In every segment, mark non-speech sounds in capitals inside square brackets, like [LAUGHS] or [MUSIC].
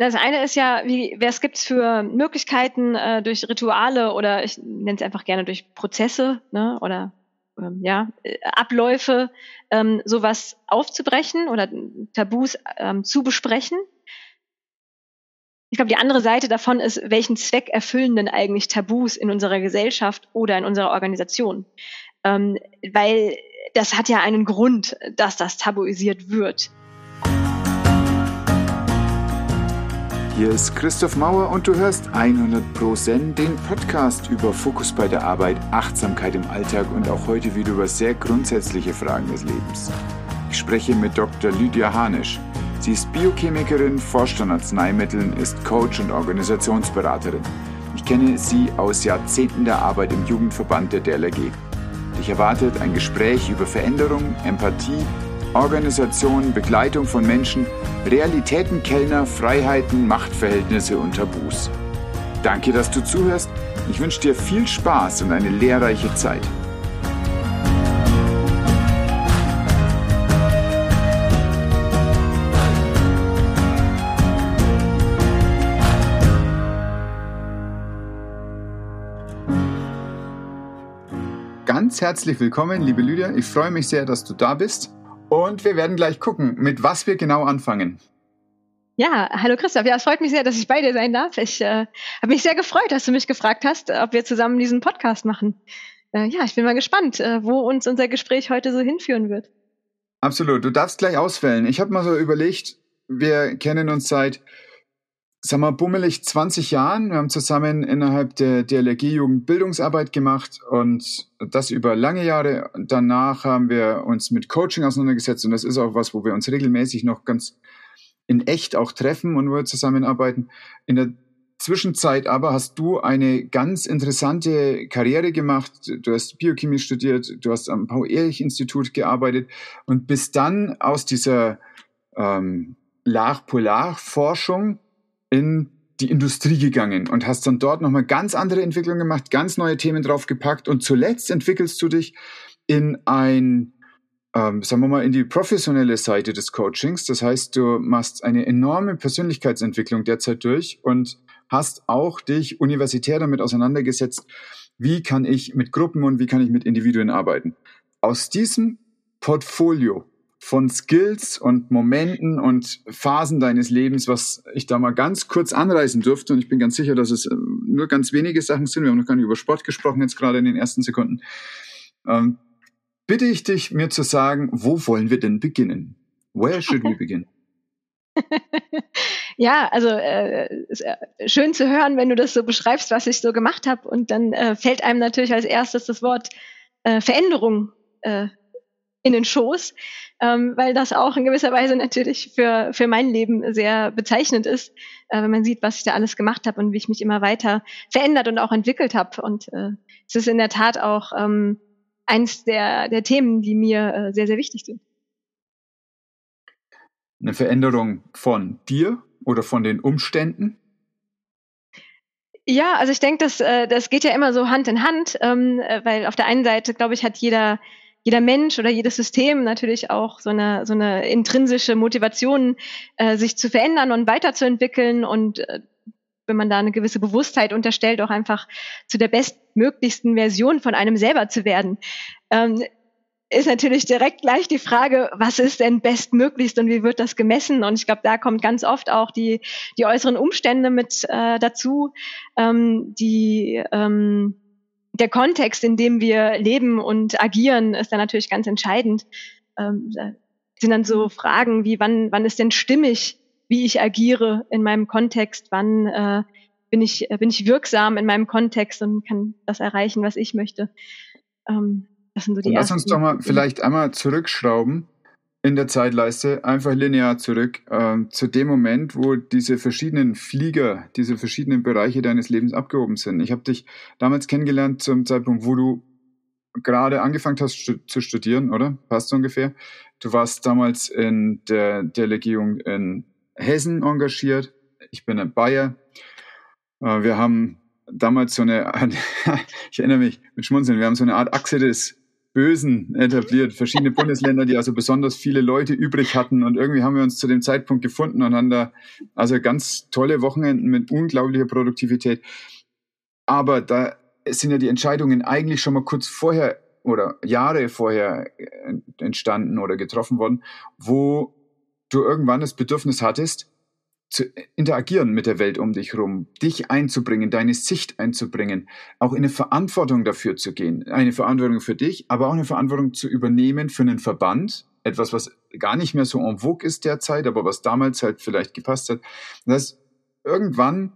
Das eine ist ja, wie, was gibt's für Möglichkeiten äh, durch Rituale oder ich nenne es einfach gerne durch Prozesse ne, oder ähm, ja, äh, Abläufe, ähm, sowas aufzubrechen oder Tabus ähm, zu besprechen. Ich glaube, die andere Seite davon ist, welchen Zweck erfüllen denn eigentlich Tabus in unserer Gesellschaft oder in unserer Organisation? Ähm, weil das hat ja einen Grund, dass das tabuisiert wird. Hier ist Christoph Mauer und du hörst 100 Pro Zen, den Podcast über Fokus bei der Arbeit, Achtsamkeit im Alltag und auch heute wieder über sehr grundsätzliche Fragen des Lebens. Ich spreche mit Dr. Lydia Hanisch. Sie ist Biochemikerin, forscht an Arzneimitteln, ist Coach und Organisationsberaterin. Ich kenne sie aus Jahrzehnten der Arbeit im Jugendverband der DLRG. Dich erwartet ein Gespräch über Veränderung, Empathie Organisation, Begleitung von Menschen, Realitäten, Kellner, Freiheiten, Machtverhältnisse und Tabus. Danke, dass du zuhörst. Ich wünsche dir viel Spaß und eine lehrreiche Zeit. Ganz herzlich willkommen, liebe Lydia. Ich freue mich sehr, dass du da bist. Und wir werden gleich gucken, mit was wir genau anfangen. Ja, hallo Christoph. Ja, es freut mich sehr, dass ich bei dir sein darf. Ich äh, habe mich sehr gefreut, dass du mich gefragt hast, ob wir zusammen diesen Podcast machen. Äh, ja, ich bin mal gespannt, äh, wo uns unser Gespräch heute so hinführen wird. Absolut. Du darfst gleich auswählen. Ich habe mal so überlegt, wir kennen uns seit sagen wir, bummelig 20 Jahren. Wir haben zusammen innerhalb der DLRG-Jugend Bildungsarbeit gemacht und das über lange Jahre. Danach haben wir uns mit Coaching auseinandergesetzt und das ist auch was, wo wir uns regelmäßig noch ganz in echt auch treffen und wo wir zusammenarbeiten. In der Zwischenzeit aber hast du eine ganz interessante Karriere gemacht. Du hast Biochemie studiert, du hast am Paul-Ehrlich-Institut gearbeitet und bist dann aus dieser ähm, Lach-Polar-Forschung in die Industrie gegangen und hast dann dort nochmal ganz andere Entwicklungen gemacht, ganz neue Themen draufgepackt und zuletzt entwickelst du dich in ein, ähm, sagen wir mal, in die professionelle Seite des Coachings. Das heißt, du machst eine enorme Persönlichkeitsentwicklung derzeit durch und hast auch dich universitär damit auseinandergesetzt, wie kann ich mit Gruppen und wie kann ich mit Individuen arbeiten. Aus diesem Portfolio von Skills und Momenten und Phasen deines Lebens, was ich da mal ganz kurz anreißen durfte. Und ich bin ganz sicher, dass es ähm, nur ganz wenige Sachen sind. Wir haben noch gar nicht über Sport gesprochen, jetzt gerade in den ersten Sekunden. Ähm, bitte ich dich, mir zu sagen, wo wollen wir denn beginnen? Where should we begin? [LAUGHS] ja, also äh, äh, schön zu hören, wenn du das so beschreibst, was ich so gemacht habe. Und dann äh, fällt einem natürlich als erstes das Wort äh, Veränderung äh, in den Schoß, ähm, weil das auch in gewisser Weise natürlich für, für mein Leben sehr bezeichnend ist, äh, wenn man sieht, was ich da alles gemacht habe und wie ich mich immer weiter verändert und auch entwickelt habe. Und äh, es ist in der Tat auch ähm, eins der, der Themen, die mir äh, sehr, sehr wichtig sind. Eine Veränderung von dir oder von den Umständen? Ja, also ich denke, das, äh, das geht ja immer so Hand in Hand, ähm, äh, weil auf der einen Seite, glaube ich, hat jeder jeder Mensch oder jedes System natürlich auch so eine, so eine intrinsische Motivation, äh, sich zu verändern und weiterzuentwickeln und äh, wenn man da eine gewisse Bewusstheit unterstellt, auch einfach zu der bestmöglichsten Version von einem selber zu werden. Ähm, ist natürlich direkt gleich die Frage, was ist denn bestmöglichst und wie wird das gemessen? Und ich glaube, da kommt ganz oft auch die, die äußeren Umstände mit äh, dazu, ähm, die ähm, der Kontext, in dem wir leben und agieren, ist da natürlich ganz entscheidend. Ähm, sind dann so Fragen wie, wann, wann ist denn stimmig, wie ich agiere in meinem Kontext, wann äh, bin, ich, äh, bin ich wirksam in meinem Kontext und kann das erreichen, was ich möchte. Ähm, das sind so die Lass uns doch mal vielleicht einmal zurückschrauben in der Zeitleiste einfach linear zurück äh, zu dem Moment, wo diese verschiedenen Flieger, diese verschiedenen Bereiche deines Lebens abgehoben sind. Ich habe dich damals kennengelernt zum Zeitpunkt, wo du gerade angefangen hast stu zu studieren, oder? Passt ungefähr. Du warst damals in der Delegierung in Hessen engagiert. Ich bin ein Bayer. Äh, wir haben damals so eine, [LAUGHS] ich erinnere mich mit Schmunzeln, wir haben so eine Art Achse des Bösen etabliert. Verschiedene Bundesländer, die also besonders viele Leute übrig hatten. Und irgendwie haben wir uns zu dem Zeitpunkt gefunden und haben da also ganz tolle Wochenenden mit unglaublicher Produktivität. Aber da sind ja die Entscheidungen eigentlich schon mal kurz vorher oder Jahre vorher entstanden oder getroffen worden, wo du irgendwann das Bedürfnis hattest, zu interagieren mit der Welt um dich herum, dich einzubringen, deine Sicht einzubringen, auch in eine Verantwortung dafür zu gehen. Eine Verantwortung für dich, aber auch eine Verantwortung zu übernehmen für einen Verband. Etwas, was gar nicht mehr so en vogue ist derzeit, aber was damals halt vielleicht gepasst hat. Das irgendwann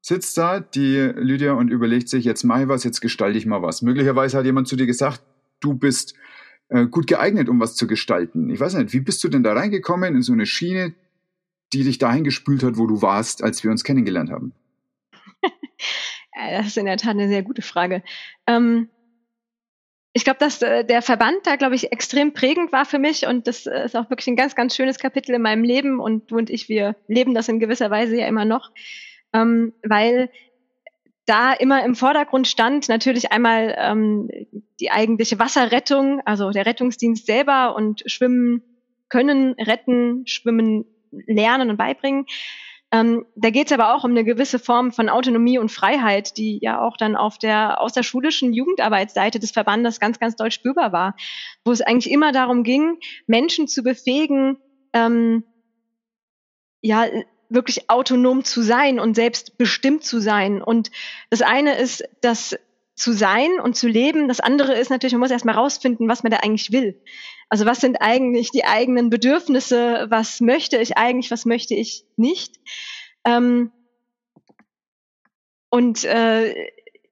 sitzt da die Lydia und überlegt sich, jetzt mache ich was, jetzt gestalte ich mal was. Möglicherweise hat jemand zu dir gesagt, du bist äh, gut geeignet, um was zu gestalten. Ich weiß nicht, wie bist du denn da reingekommen in so eine Schiene, die dich dahin gespült hat, wo du warst, als wir uns kennengelernt haben? [LAUGHS] das ist in der Tat eine sehr gute Frage. Ähm, ich glaube, dass äh, der Verband da, glaube ich, extrem prägend war für mich und das äh, ist auch wirklich ein ganz, ganz schönes Kapitel in meinem Leben und du und ich, wir leben das in gewisser Weise ja immer noch, ähm, weil da immer im Vordergrund stand natürlich einmal ähm, die eigentliche Wasserrettung, also der Rettungsdienst selber und Schwimmen können, retten, schwimmen lernen und beibringen. Ähm, da geht es aber auch um eine gewisse Form von Autonomie und Freiheit, die ja auch dann auf der außerschulischen Jugendarbeitsseite des Verbandes ganz, ganz doll spürbar war, wo es eigentlich immer darum ging, Menschen zu befähigen, ähm, ja, wirklich autonom zu sein und selbstbestimmt zu sein. Und das eine ist, das zu sein und zu leben. Das andere ist natürlich, man muss erstmal rausfinden, was man da eigentlich will. Also was sind eigentlich die eigenen Bedürfnisse? Was möchte ich eigentlich? Was möchte ich nicht? Ähm, und äh,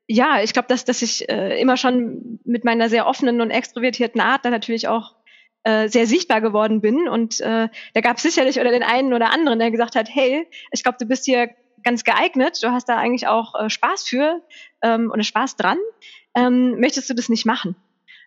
ja, ich glaube, dass, dass ich äh, immer schon mit meiner sehr offenen und extrovertierten Art da natürlich auch äh, sehr sichtbar geworden bin. Und äh, da gab es sicherlich oder den einen oder anderen, der gesagt hat, hey, ich glaube, du bist hier ganz geeignet, du hast da eigentlich auch äh, Spaß für ähm, oder Spaß dran. Ähm, möchtest du das nicht machen?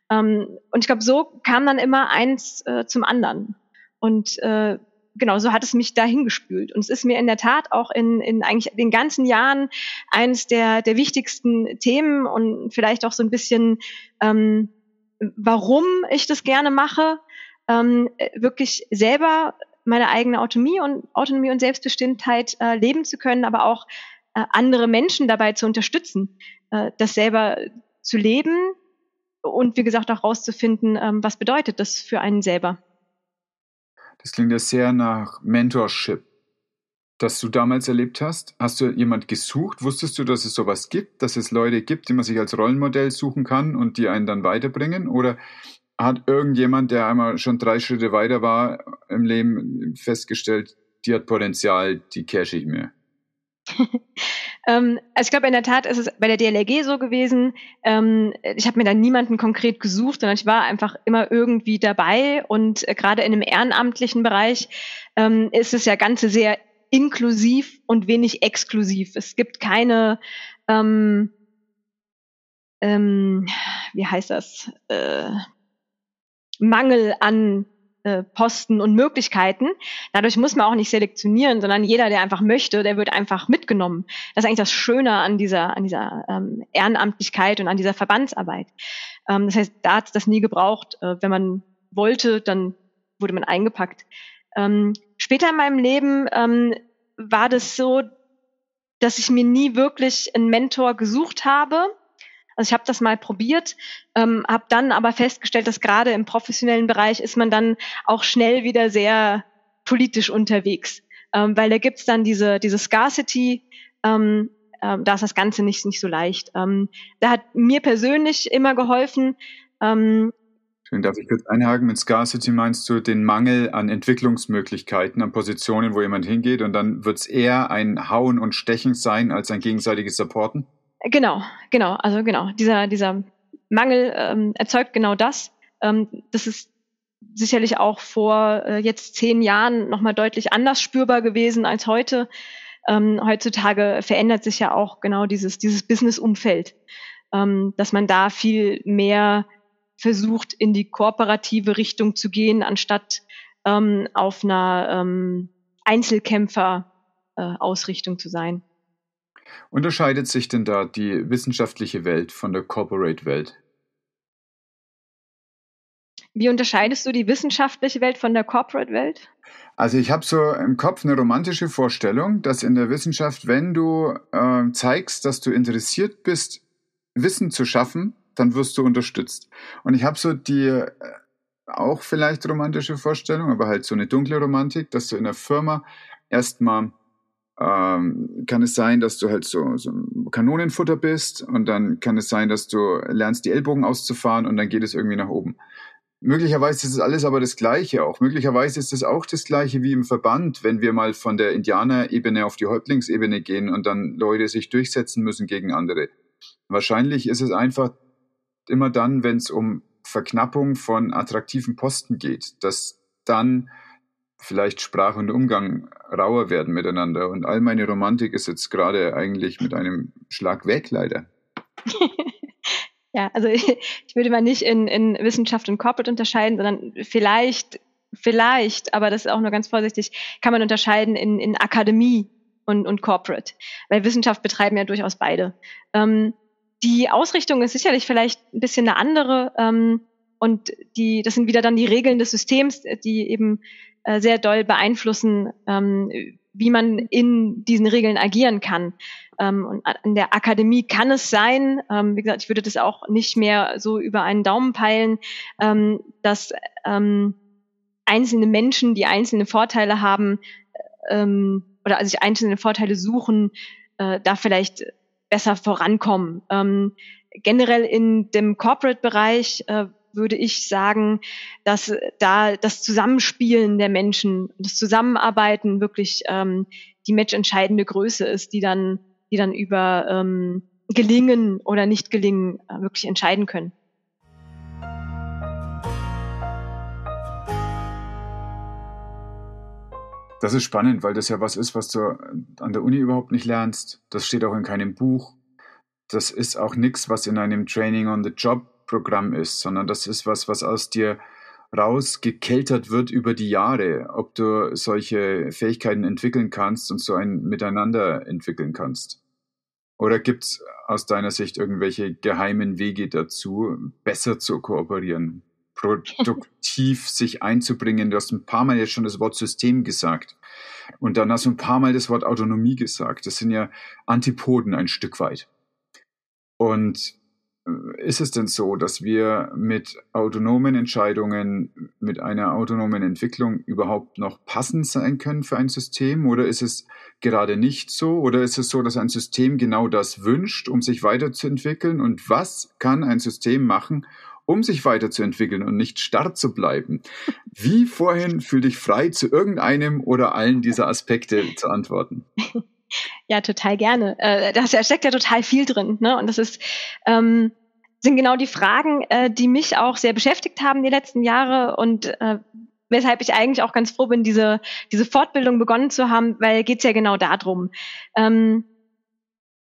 Ähm, und ich glaube, so kam dann immer eins äh, zum anderen. Und äh, genau, so hat es mich dahin gespült. Und es ist mir in der Tat auch in, in eigentlich den ganzen Jahren eines der, der wichtigsten Themen und vielleicht auch so ein bisschen, ähm, warum ich das gerne mache, ähm, wirklich selber meine eigene Autonomie und Autonomie und Selbstbestimmtheit äh, leben zu können, aber auch äh, andere Menschen dabei zu unterstützen, äh, das selber zu leben und wie gesagt auch rauszufinden, ähm, was bedeutet das für einen selber. Das klingt ja sehr nach Mentorship, das du damals erlebt hast. Hast du jemand gesucht? Wusstest du, dass es sowas gibt, dass es Leute gibt, die man sich als Rollenmodell suchen kann und die einen dann weiterbringen? Oder hat irgendjemand, der einmal schon drei Schritte weiter war im Leben, festgestellt, die hat Potenzial, die cash ich mir? [LAUGHS] ähm, also ich glaube, in der Tat ist es bei der DLRG so gewesen. Ähm, ich habe mir da niemanden konkret gesucht, sondern ich war einfach immer irgendwie dabei. Und äh, gerade in dem ehrenamtlichen Bereich ähm, ist es ja Ganze sehr inklusiv und wenig exklusiv. Es gibt keine, ähm, ähm, wie heißt das? Äh, Mangel an äh, Posten und Möglichkeiten. Dadurch muss man auch nicht selektionieren, sondern jeder, der einfach möchte, der wird einfach mitgenommen. Das ist eigentlich das Schöne an dieser, an dieser ähm, Ehrenamtlichkeit und an dieser Verbandsarbeit. Ähm, das heißt, da hat es das nie gebraucht. Äh, wenn man wollte, dann wurde man eingepackt. Ähm, später in meinem Leben ähm, war das so, dass ich mir nie wirklich einen Mentor gesucht habe, also ich habe das mal probiert, ähm, habe dann aber festgestellt, dass gerade im professionellen Bereich ist man dann auch schnell wieder sehr politisch unterwegs, ähm, weil da gibt's dann diese, diese Scarcity, ähm, ähm, da ist das Ganze nicht, nicht so leicht. Ähm, da hat mir persönlich immer geholfen. Ähm, Darf ich kurz einhaken? Mit Scarcity meinst du den Mangel an Entwicklungsmöglichkeiten, an Positionen, wo jemand hingeht und dann wird's eher ein Hauen und Stechen sein als ein gegenseitiges Supporten? Genau, genau, also genau. Dieser, dieser Mangel ähm, erzeugt genau das. Ähm, das ist sicherlich auch vor äh, jetzt zehn Jahren nochmal deutlich anders spürbar gewesen als heute. Ähm, heutzutage verändert sich ja auch genau dieses, dieses Business-Umfeld, ähm, dass man da viel mehr versucht, in die kooperative Richtung zu gehen, anstatt ähm, auf einer ähm, Einzelkämpfer-Ausrichtung äh, zu sein. Unterscheidet sich denn da die wissenschaftliche Welt von der Corporate-Welt? Wie unterscheidest du die wissenschaftliche Welt von der Corporate-Welt? Also ich habe so im Kopf eine romantische Vorstellung, dass in der Wissenschaft, wenn du äh, zeigst, dass du interessiert bist, Wissen zu schaffen, dann wirst du unterstützt. Und ich habe so die äh, auch vielleicht romantische Vorstellung, aber halt so eine dunkle Romantik, dass du in der Firma erstmal ähm, kann es sein, dass du halt so, so ein Kanonenfutter bist und dann kann es sein, dass du lernst, die Ellbogen auszufahren und dann geht es irgendwie nach oben. Möglicherweise ist es alles aber das Gleiche auch. Möglicherweise ist es auch das Gleiche wie im Verband, wenn wir mal von der Indianerebene auf die Häuptlingsebene gehen und dann Leute sich durchsetzen müssen gegen andere. Wahrscheinlich ist es einfach immer dann, wenn es um Verknappung von attraktiven Posten geht, dass dann vielleicht Sprache und Umgang rauer werden miteinander. Und all meine Romantik ist jetzt gerade eigentlich mit einem Schlag weg, leider. [LAUGHS] ja, also [LAUGHS] ich würde mal nicht in, in Wissenschaft und Corporate unterscheiden, sondern vielleicht, vielleicht, aber das ist auch nur ganz vorsichtig, kann man unterscheiden in, in Akademie und, und Corporate. Weil Wissenschaft betreiben ja durchaus beide. Ähm, die Ausrichtung ist sicherlich vielleicht ein bisschen eine andere. Ähm, und die, das sind wieder dann die Regeln des Systems, die eben äh, sehr doll beeinflussen, ähm, wie man in diesen Regeln agieren kann. Ähm, und an der Akademie kann es sein, ähm, wie gesagt, ich würde das auch nicht mehr so über einen Daumen peilen, ähm, dass ähm, einzelne Menschen, die einzelne Vorteile haben ähm, oder sich einzelne Vorteile suchen, äh, da vielleicht besser vorankommen. Ähm, generell in dem Corporate-Bereich äh, würde ich sagen, dass da das Zusammenspielen der Menschen, das Zusammenarbeiten wirklich ähm, die matchentscheidende Größe ist, die dann, die dann über ähm, Gelingen oder nicht Gelingen äh, wirklich entscheiden können. Das ist spannend, weil das ja was ist, was du an der Uni überhaupt nicht lernst. Das steht auch in keinem Buch. Das ist auch nichts, was in einem Training on the Job Programm ist, sondern das ist was, was aus dir rausgekeltert wird über die Jahre, ob du solche Fähigkeiten entwickeln kannst und so ein Miteinander entwickeln kannst. Oder gibt es aus deiner Sicht irgendwelche geheimen Wege dazu, besser zu kooperieren, produktiv [LAUGHS] sich einzubringen? Du hast ein paar Mal jetzt schon das Wort System gesagt. Und dann hast du ein paar Mal das Wort Autonomie gesagt. Das sind ja Antipoden ein Stück weit. Und ist es denn so, dass wir mit autonomen Entscheidungen, mit einer autonomen Entwicklung überhaupt noch passend sein können für ein System? Oder ist es gerade nicht so? Oder ist es so, dass ein System genau das wünscht, um sich weiterzuentwickeln? Und was kann ein System machen, um sich weiterzuentwickeln und nicht starr zu bleiben? Wie vorhin fühl dich frei, zu irgendeinem oder allen dieser Aspekte zu antworten? [LAUGHS] Ja, total gerne. Äh, da steckt ja total viel drin. Ne? Und das ist, ähm, sind genau die Fragen, äh, die mich auch sehr beschäftigt haben die letzten Jahre und äh, weshalb ich eigentlich auch ganz froh bin, diese, diese Fortbildung begonnen zu haben, weil geht's ja genau darum. Ähm,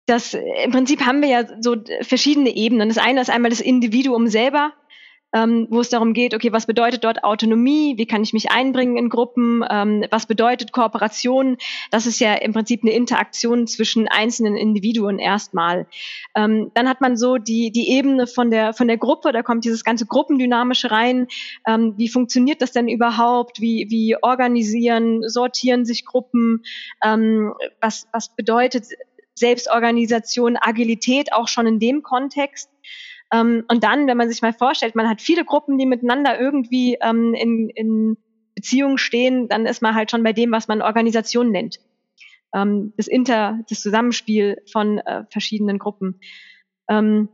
das, Im Prinzip haben wir ja so verschiedene Ebenen. Das eine ist einmal das Individuum selber, ähm, wo es darum geht, okay, was bedeutet dort Autonomie, wie kann ich mich einbringen in Gruppen, ähm, was bedeutet Kooperation, das ist ja im Prinzip eine Interaktion zwischen einzelnen Individuen erstmal. Ähm, dann hat man so die, die Ebene von der, von der Gruppe, da kommt dieses ganze Gruppendynamische rein, ähm, wie funktioniert das denn überhaupt, wie, wie organisieren, sortieren sich Gruppen, ähm, was, was bedeutet Selbstorganisation, Agilität auch schon in dem Kontext. Ähm, und dann, wenn man sich mal vorstellt, man hat viele Gruppen, die miteinander irgendwie ähm, in, in Beziehungen stehen, dann ist man halt schon bei dem, was man Organisation nennt. Ähm, das Inter, das Zusammenspiel von äh, verschiedenen Gruppen. Ähm,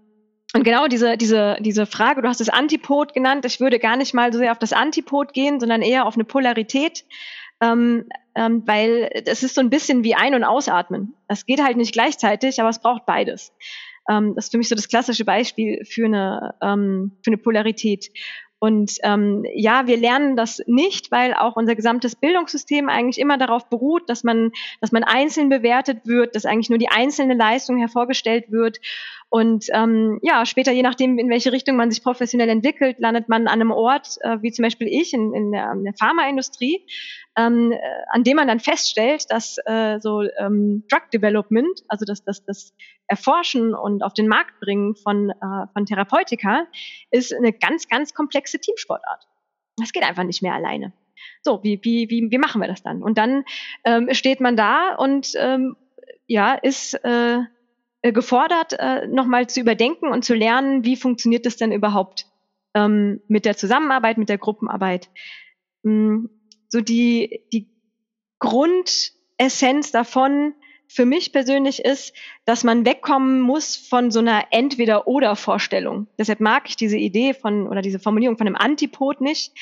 und genau diese, diese, diese Frage, du hast es Antipod genannt, ich würde gar nicht mal so sehr auf das Antipod gehen, sondern eher auf eine Polarität, ähm, ähm, weil es ist so ein bisschen wie Ein- und Ausatmen. Es geht halt nicht gleichzeitig, aber es braucht beides. Ähm, das ist für mich so das klassische Beispiel für eine, ähm, für eine Polarität. Und ähm, ja, wir lernen das nicht, weil auch unser gesamtes Bildungssystem eigentlich immer darauf beruht, dass man, dass man einzeln bewertet wird, dass eigentlich nur die einzelne Leistung hervorgestellt wird. Und ähm, ja, später, je nachdem, in welche Richtung man sich professionell entwickelt, landet man an einem Ort, äh, wie zum Beispiel ich in, in der, in der Pharmaindustrie, ähm, äh, an dem man dann feststellt, dass äh, so ähm, Drug Development, also das, das, das Erforschen und auf den Markt bringen von, äh, von Therapeutika, ist eine ganz, ganz komplexe Teamsportart. Das geht einfach nicht mehr alleine. So, wie, wie, wie, wie machen wir das dann? Und dann ähm, steht man da und ähm, ja, ist äh, gefordert, äh, nochmal zu überdenken und zu lernen, wie funktioniert das denn überhaupt ähm, mit der Zusammenarbeit, mit der Gruppenarbeit. Ähm, so die, die Grundessenz davon für mich persönlich ist, dass man wegkommen muss von so einer Entweder-Oder-Vorstellung. Deshalb mag ich diese Idee von oder diese Formulierung von einem Antipod nicht,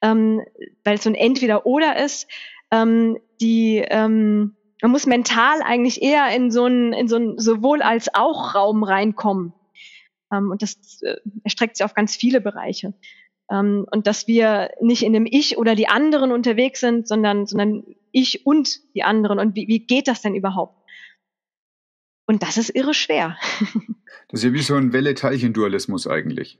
ähm, weil es so ein Entweder-Oder ist. Ähm, die ähm, man muss mental eigentlich eher in so einen in so einen sowohl als auch Raum reinkommen. Ähm, und das äh, erstreckt sich auf ganz viele Bereiche. Ähm, und dass wir nicht in dem Ich oder die anderen unterwegs sind, sondern, sondern ich und die anderen. Und wie, wie geht das denn überhaupt? Und das ist irre schwer. [LAUGHS] Das ist ja wie so ein Welle-Teilchen-Dualismus eigentlich.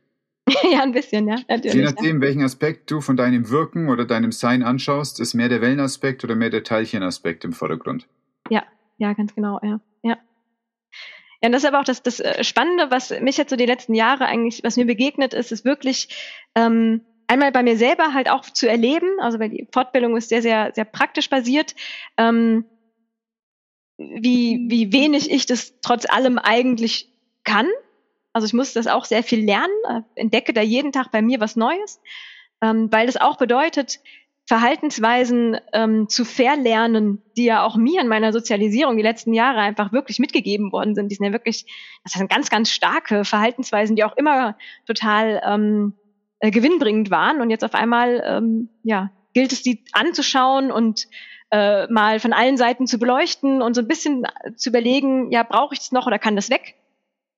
[LAUGHS] ja, ein bisschen, ja. Natürlich, Je nachdem, ja. welchen Aspekt du von deinem Wirken oder deinem Sein anschaust, ist mehr der Wellenaspekt oder mehr der Teilchenaspekt im Vordergrund. Ja, ja, ganz genau, ja. Ja, ja, und das ist aber auch das, das äh, Spannende, was mich jetzt so die letzten Jahre eigentlich, was mir begegnet ist, ist wirklich ähm, einmal bei mir selber halt auch zu erleben, also weil die Fortbildung ist sehr, sehr, sehr praktisch basiert, ähm, wie, wie wenig ich das trotz allem eigentlich kann. Also ich muss das auch sehr viel lernen, äh, entdecke da jeden Tag bei mir was Neues, ähm, weil das auch bedeutet, Verhaltensweisen ähm, zu verlernen, die ja auch mir in meiner Sozialisierung die letzten Jahre einfach wirklich mitgegeben worden sind. Die sind ja wirklich, das sind ganz, ganz starke Verhaltensweisen, die auch immer total ähm, äh, gewinnbringend waren. Und jetzt auf einmal, ähm, ja, gilt es, die anzuschauen und äh, mal von allen Seiten zu beleuchten und so ein bisschen zu überlegen, ja, brauche ich es noch oder kann das weg?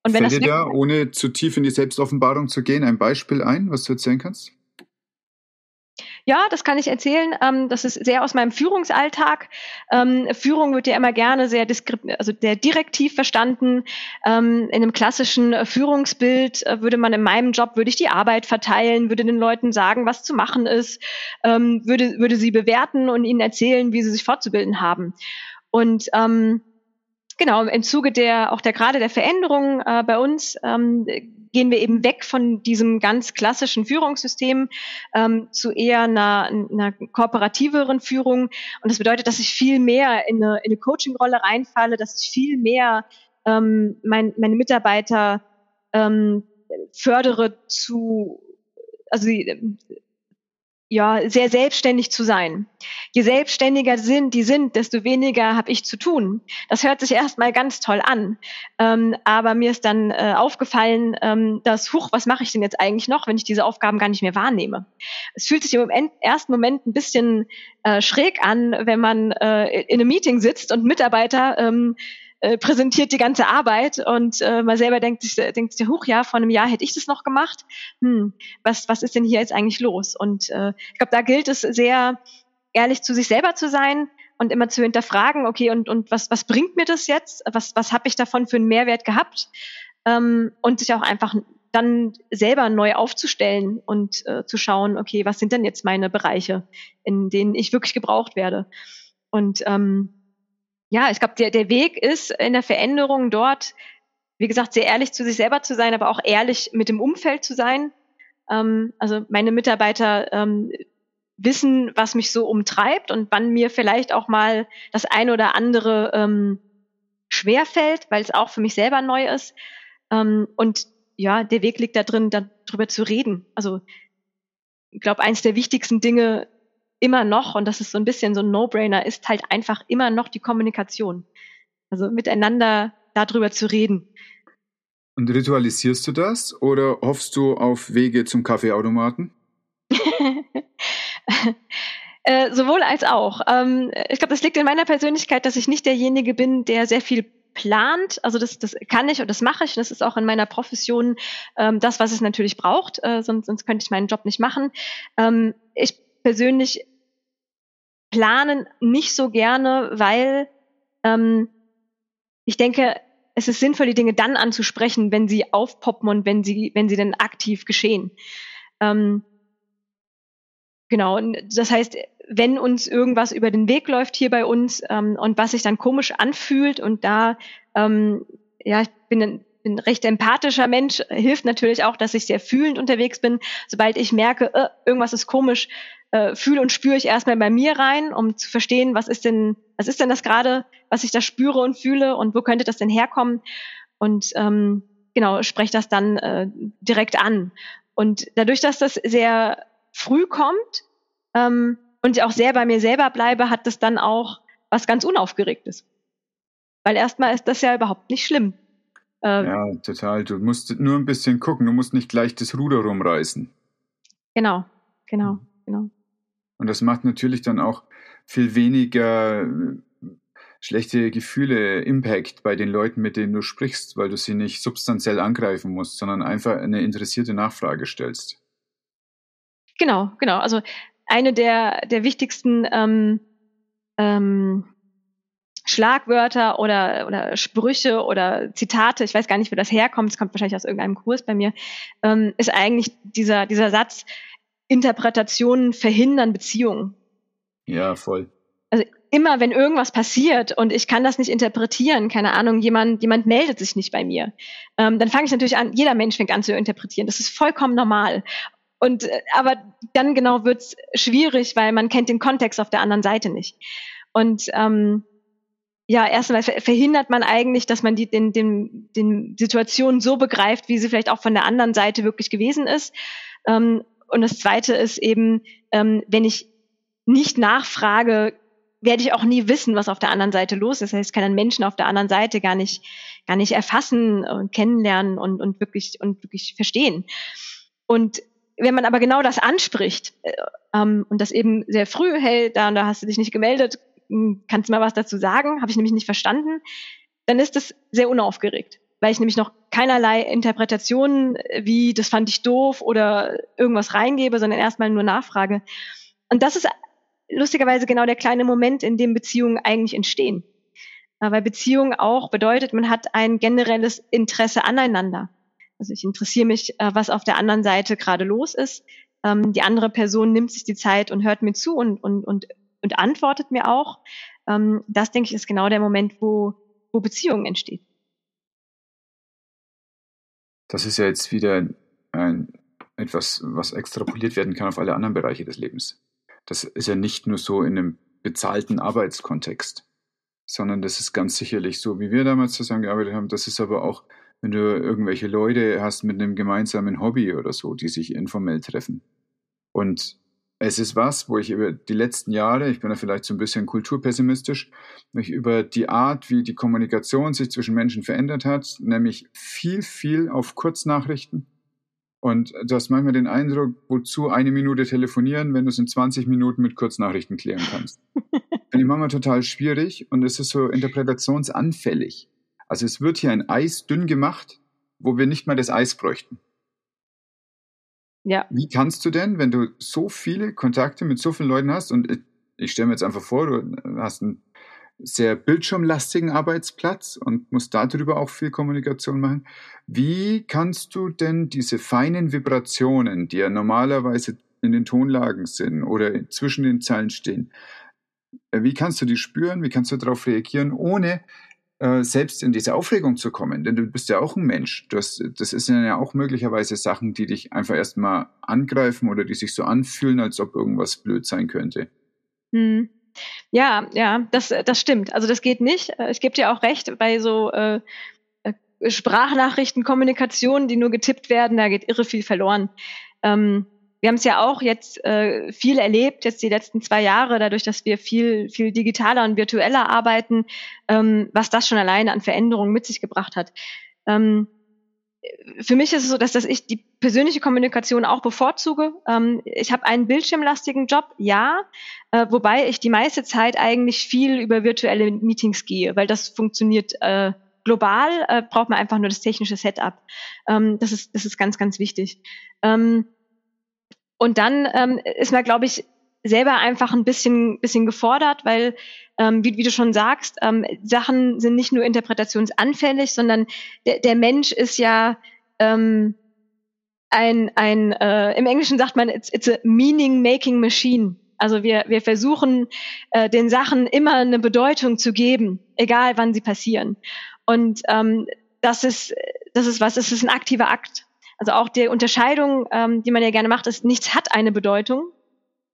Und wenn Fällt das dir da, ohne zu tief in die Selbstoffenbarung zu gehen, ein Beispiel ein, was du erzählen kannst? Ja, das kann ich erzählen. Ähm, das ist sehr aus meinem Führungsalltag. Ähm, Führung wird ja immer gerne sehr, also sehr direktiv verstanden. Ähm, in einem klassischen Führungsbild äh, würde man in meinem Job, würde ich die Arbeit verteilen, würde den Leuten sagen, was zu machen ist, würde, würde sie bewerten und ihnen erzählen, wie sie sich fortzubilden haben. Und ähm, genau, im Zuge der, auch der gerade der Veränderungen äh, bei uns, ähm, gehen wir eben weg von diesem ganz klassischen Führungssystem ähm, zu eher einer, einer kooperativeren Führung. Und das bedeutet, dass ich viel mehr in eine, in eine Coaching-Rolle reinfalle, dass ich viel mehr ähm, mein, meine Mitarbeiter ähm, fördere zu, also ja, sehr selbstständig zu sein. Je selbstständiger sind die sind, desto weniger habe ich zu tun. Das hört sich erstmal ganz toll an. Ähm, aber mir ist dann äh, aufgefallen, ähm, dass, huch, was mache ich denn jetzt eigentlich noch, wenn ich diese Aufgaben gar nicht mehr wahrnehme? Es fühlt sich im ersten Moment ein bisschen äh, schräg an, wenn man äh, in einem Meeting sitzt und Mitarbeiter ähm, äh, präsentiert die ganze Arbeit und äh, man selber denkt sich, denkt sich, huch, ja, vor einem Jahr hätte ich das noch gemacht. Hm, was, was ist denn hier jetzt eigentlich los? Und äh, ich glaube, da gilt es sehr ehrlich zu sich selber zu sein und immer zu hinterfragen, okay, und, und was, was bringt mir das jetzt? Was, was habe ich davon für einen Mehrwert gehabt? Ähm, und sich auch einfach dann selber neu aufzustellen und äh, zu schauen, okay, was sind denn jetzt meine Bereiche, in denen ich wirklich gebraucht werde? Und ähm, ja, ich glaube, der, der Weg ist in der Veränderung dort, wie gesagt, sehr ehrlich zu sich selber zu sein, aber auch ehrlich mit dem Umfeld zu sein. Ähm, also meine Mitarbeiter ähm, wissen, was mich so umtreibt und wann mir vielleicht auch mal das eine oder andere ähm, schwerfällt, weil es auch für mich selber neu ist. Ähm, und ja, der Weg liegt da drin, darüber zu reden. Also ich glaube, eins der wichtigsten Dinge immer noch, und das ist so ein bisschen so ein No-Brainer, ist halt einfach immer noch die Kommunikation. Also miteinander darüber zu reden. Und ritualisierst du das oder hoffst du auf Wege zum Kaffeeautomaten? [LAUGHS] äh, sowohl als auch. Ähm, ich glaube, das liegt in meiner Persönlichkeit, dass ich nicht derjenige bin, der sehr viel plant. Also das, das kann ich und das mache ich. Das ist auch in meiner Profession ähm, das, was es natürlich braucht. Äh, sonst, sonst könnte ich meinen Job nicht machen. Ähm, ich persönlich planen nicht so gerne, weil ähm, ich denke, es ist sinnvoll, die Dinge dann anzusprechen, wenn sie aufpoppen und wenn sie, wenn sie dann aktiv geschehen. Ähm, genau, und das heißt, wenn uns irgendwas über den Weg läuft hier bei uns ähm, und was sich dann komisch anfühlt und da, ähm, ja, ich bin bin recht empathischer Mensch, hilft natürlich auch, dass ich sehr fühlend unterwegs bin. Sobald ich merke, äh, irgendwas ist komisch, äh, fühle und spüre ich erstmal bei mir rein, um zu verstehen, was ist denn, was ist denn das gerade, was ich da spüre und fühle und wo könnte das denn herkommen? Und ähm, genau, spreche das dann äh, direkt an. Und dadurch, dass das sehr früh kommt ähm, und ich auch sehr bei mir selber bleibe, hat das dann auch was ganz Unaufgeregtes. Weil erstmal ist das ja überhaupt nicht schlimm. Äh, ja, total. Du musst nur ein bisschen gucken, du musst nicht gleich das Ruder rumreißen. Genau, genau, genau. Und das macht natürlich dann auch viel weniger schlechte Gefühle, Impact bei den Leuten, mit denen du sprichst, weil du sie nicht substanziell angreifen musst, sondern einfach eine interessierte Nachfrage stellst. Genau, genau. Also eine der, der wichtigsten ähm, ähm, Schlagwörter oder, oder Sprüche oder Zitate, ich weiß gar nicht, wo das herkommt, es kommt wahrscheinlich aus irgendeinem Kurs bei mir, ähm, ist eigentlich dieser, dieser Satz, Interpretationen verhindern Beziehungen. Ja, voll. Also immer wenn irgendwas passiert und ich kann das nicht interpretieren, keine Ahnung, jemand, jemand meldet sich nicht bei mir, ähm, dann fange ich natürlich an, jeder Mensch fängt an zu interpretieren. Das ist vollkommen normal. Und äh, aber dann genau wird's schwierig, weil man kennt den Kontext auf der anderen Seite nicht. Und ähm, ja, erstmal verhindert man eigentlich, dass man die den, den, den Situationen so begreift, wie sie vielleicht auch von der anderen Seite wirklich gewesen ist. Ähm, und das Zweite ist eben, ähm, wenn ich nicht nachfrage, werde ich auch nie wissen, was auf der anderen Seite los ist. Das heißt, ich kann einen Menschen auf der anderen Seite gar nicht, gar nicht erfassen und kennenlernen und, und wirklich, und wirklich verstehen. Und wenn man aber genau das anspricht äh, ähm, und das eben sehr früh, hey, da und da hast du dich nicht gemeldet, hm, kannst du mal was dazu sagen? Habe ich nämlich nicht verstanden. Dann ist das sehr unaufgeregt, weil ich nämlich noch keinerlei Interpretationen wie das fand ich doof oder irgendwas reingebe, sondern erstmal nur nachfrage. Und das ist lustigerweise genau der kleine Moment, in dem Beziehungen eigentlich entstehen. Weil Beziehung auch bedeutet, man hat ein generelles Interesse aneinander. Also ich interessiere mich, äh, was auf der anderen Seite gerade los ist. Ähm, die andere Person nimmt sich die Zeit und hört mir zu und, und, und, und antwortet mir auch. Ähm, das, denke ich, ist genau der Moment, wo, wo Beziehung entsteht. Das ist ja jetzt wieder ein, etwas, was extrapoliert werden kann auf alle anderen Bereiche des Lebens. Das ist ja nicht nur so in einem bezahlten Arbeitskontext, sondern das ist ganz sicherlich so, wie wir damals zusammengearbeitet haben. Das ist aber auch, wenn du irgendwelche Leute hast mit einem gemeinsamen Hobby oder so, die sich informell treffen. Und es ist was, wo ich über die letzten Jahre, ich bin da vielleicht so ein bisschen kulturpessimistisch, mich über die Art, wie die Kommunikation sich zwischen Menschen verändert hat, nämlich viel, viel auf Kurznachrichten, und du hast manchmal den Eindruck, wozu eine Minute telefonieren, wenn du es in 20 Minuten mit Kurznachrichten klären kannst. [LAUGHS] Finde ich manchmal total schwierig und es ist so interpretationsanfällig. Also es wird hier ein Eis dünn gemacht, wo wir nicht mal das Eis bräuchten. Ja. Wie kannst du denn, wenn du so viele Kontakte mit so vielen Leuten hast und ich, ich stelle mir jetzt einfach vor, du hast einen sehr bildschirmlastigen Arbeitsplatz und musst darüber auch viel Kommunikation machen. Wie kannst du denn diese feinen Vibrationen, die ja normalerweise in den Tonlagen sind oder zwischen den Zeilen stehen, äh, wie kannst du die spüren? Wie kannst du darauf reagieren, ohne äh, selbst in diese Aufregung zu kommen? Denn du bist ja auch ein Mensch. Das, das sind ja auch möglicherweise Sachen, die dich einfach erstmal angreifen oder die sich so anfühlen, als ob irgendwas blöd sein könnte. Hm. Ja, ja, das, das stimmt. Also das geht nicht. Äh, ich gebe dir auch recht, bei so äh, äh, Sprachnachrichten, Kommunikation, die nur getippt werden, da geht irre viel verloren. Ähm, wir haben es ja auch jetzt äh, viel erlebt, jetzt die letzten zwei Jahre, dadurch, dass wir viel, viel digitaler und virtueller arbeiten, ähm, was das schon alleine an Veränderungen mit sich gebracht hat. Ähm, für mich ist es so, dass, dass ich die persönliche Kommunikation auch bevorzuge. Ähm, ich habe einen bildschirmlastigen Job, ja, äh, wobei ich die meiste Zeit eigentlich viel über virtuelle Meetings gehe, weil das funktioniert äh, global, äh, braucht man einfach nur das technische Setup. Ähm, das, ist, das ist ganz, ganz wichtig. Ähm, und dann ähm, ist man, glaube ich, selber einfach ein bisschen, bisschen gefordert, weil, ähm, wie, wie du schon sagst, ähm, Sachen sind nicht nur interpretationsanfällig, sondern der, der Mensch ist ja ähm, ein, ein äh, im Englischen sagt man, it's, it's a meaning-making machine. Also wir, wir versuchen, äh, den Sachen immer eine Bedeutung zu geben, egal wann sie passieren. Und ähm, das ist das ist was, es ist ein aktiver Akt. Also auch die Unterscheidung, ähm, die man ja gerne macht, ist, nichts hat eine Bedeutung,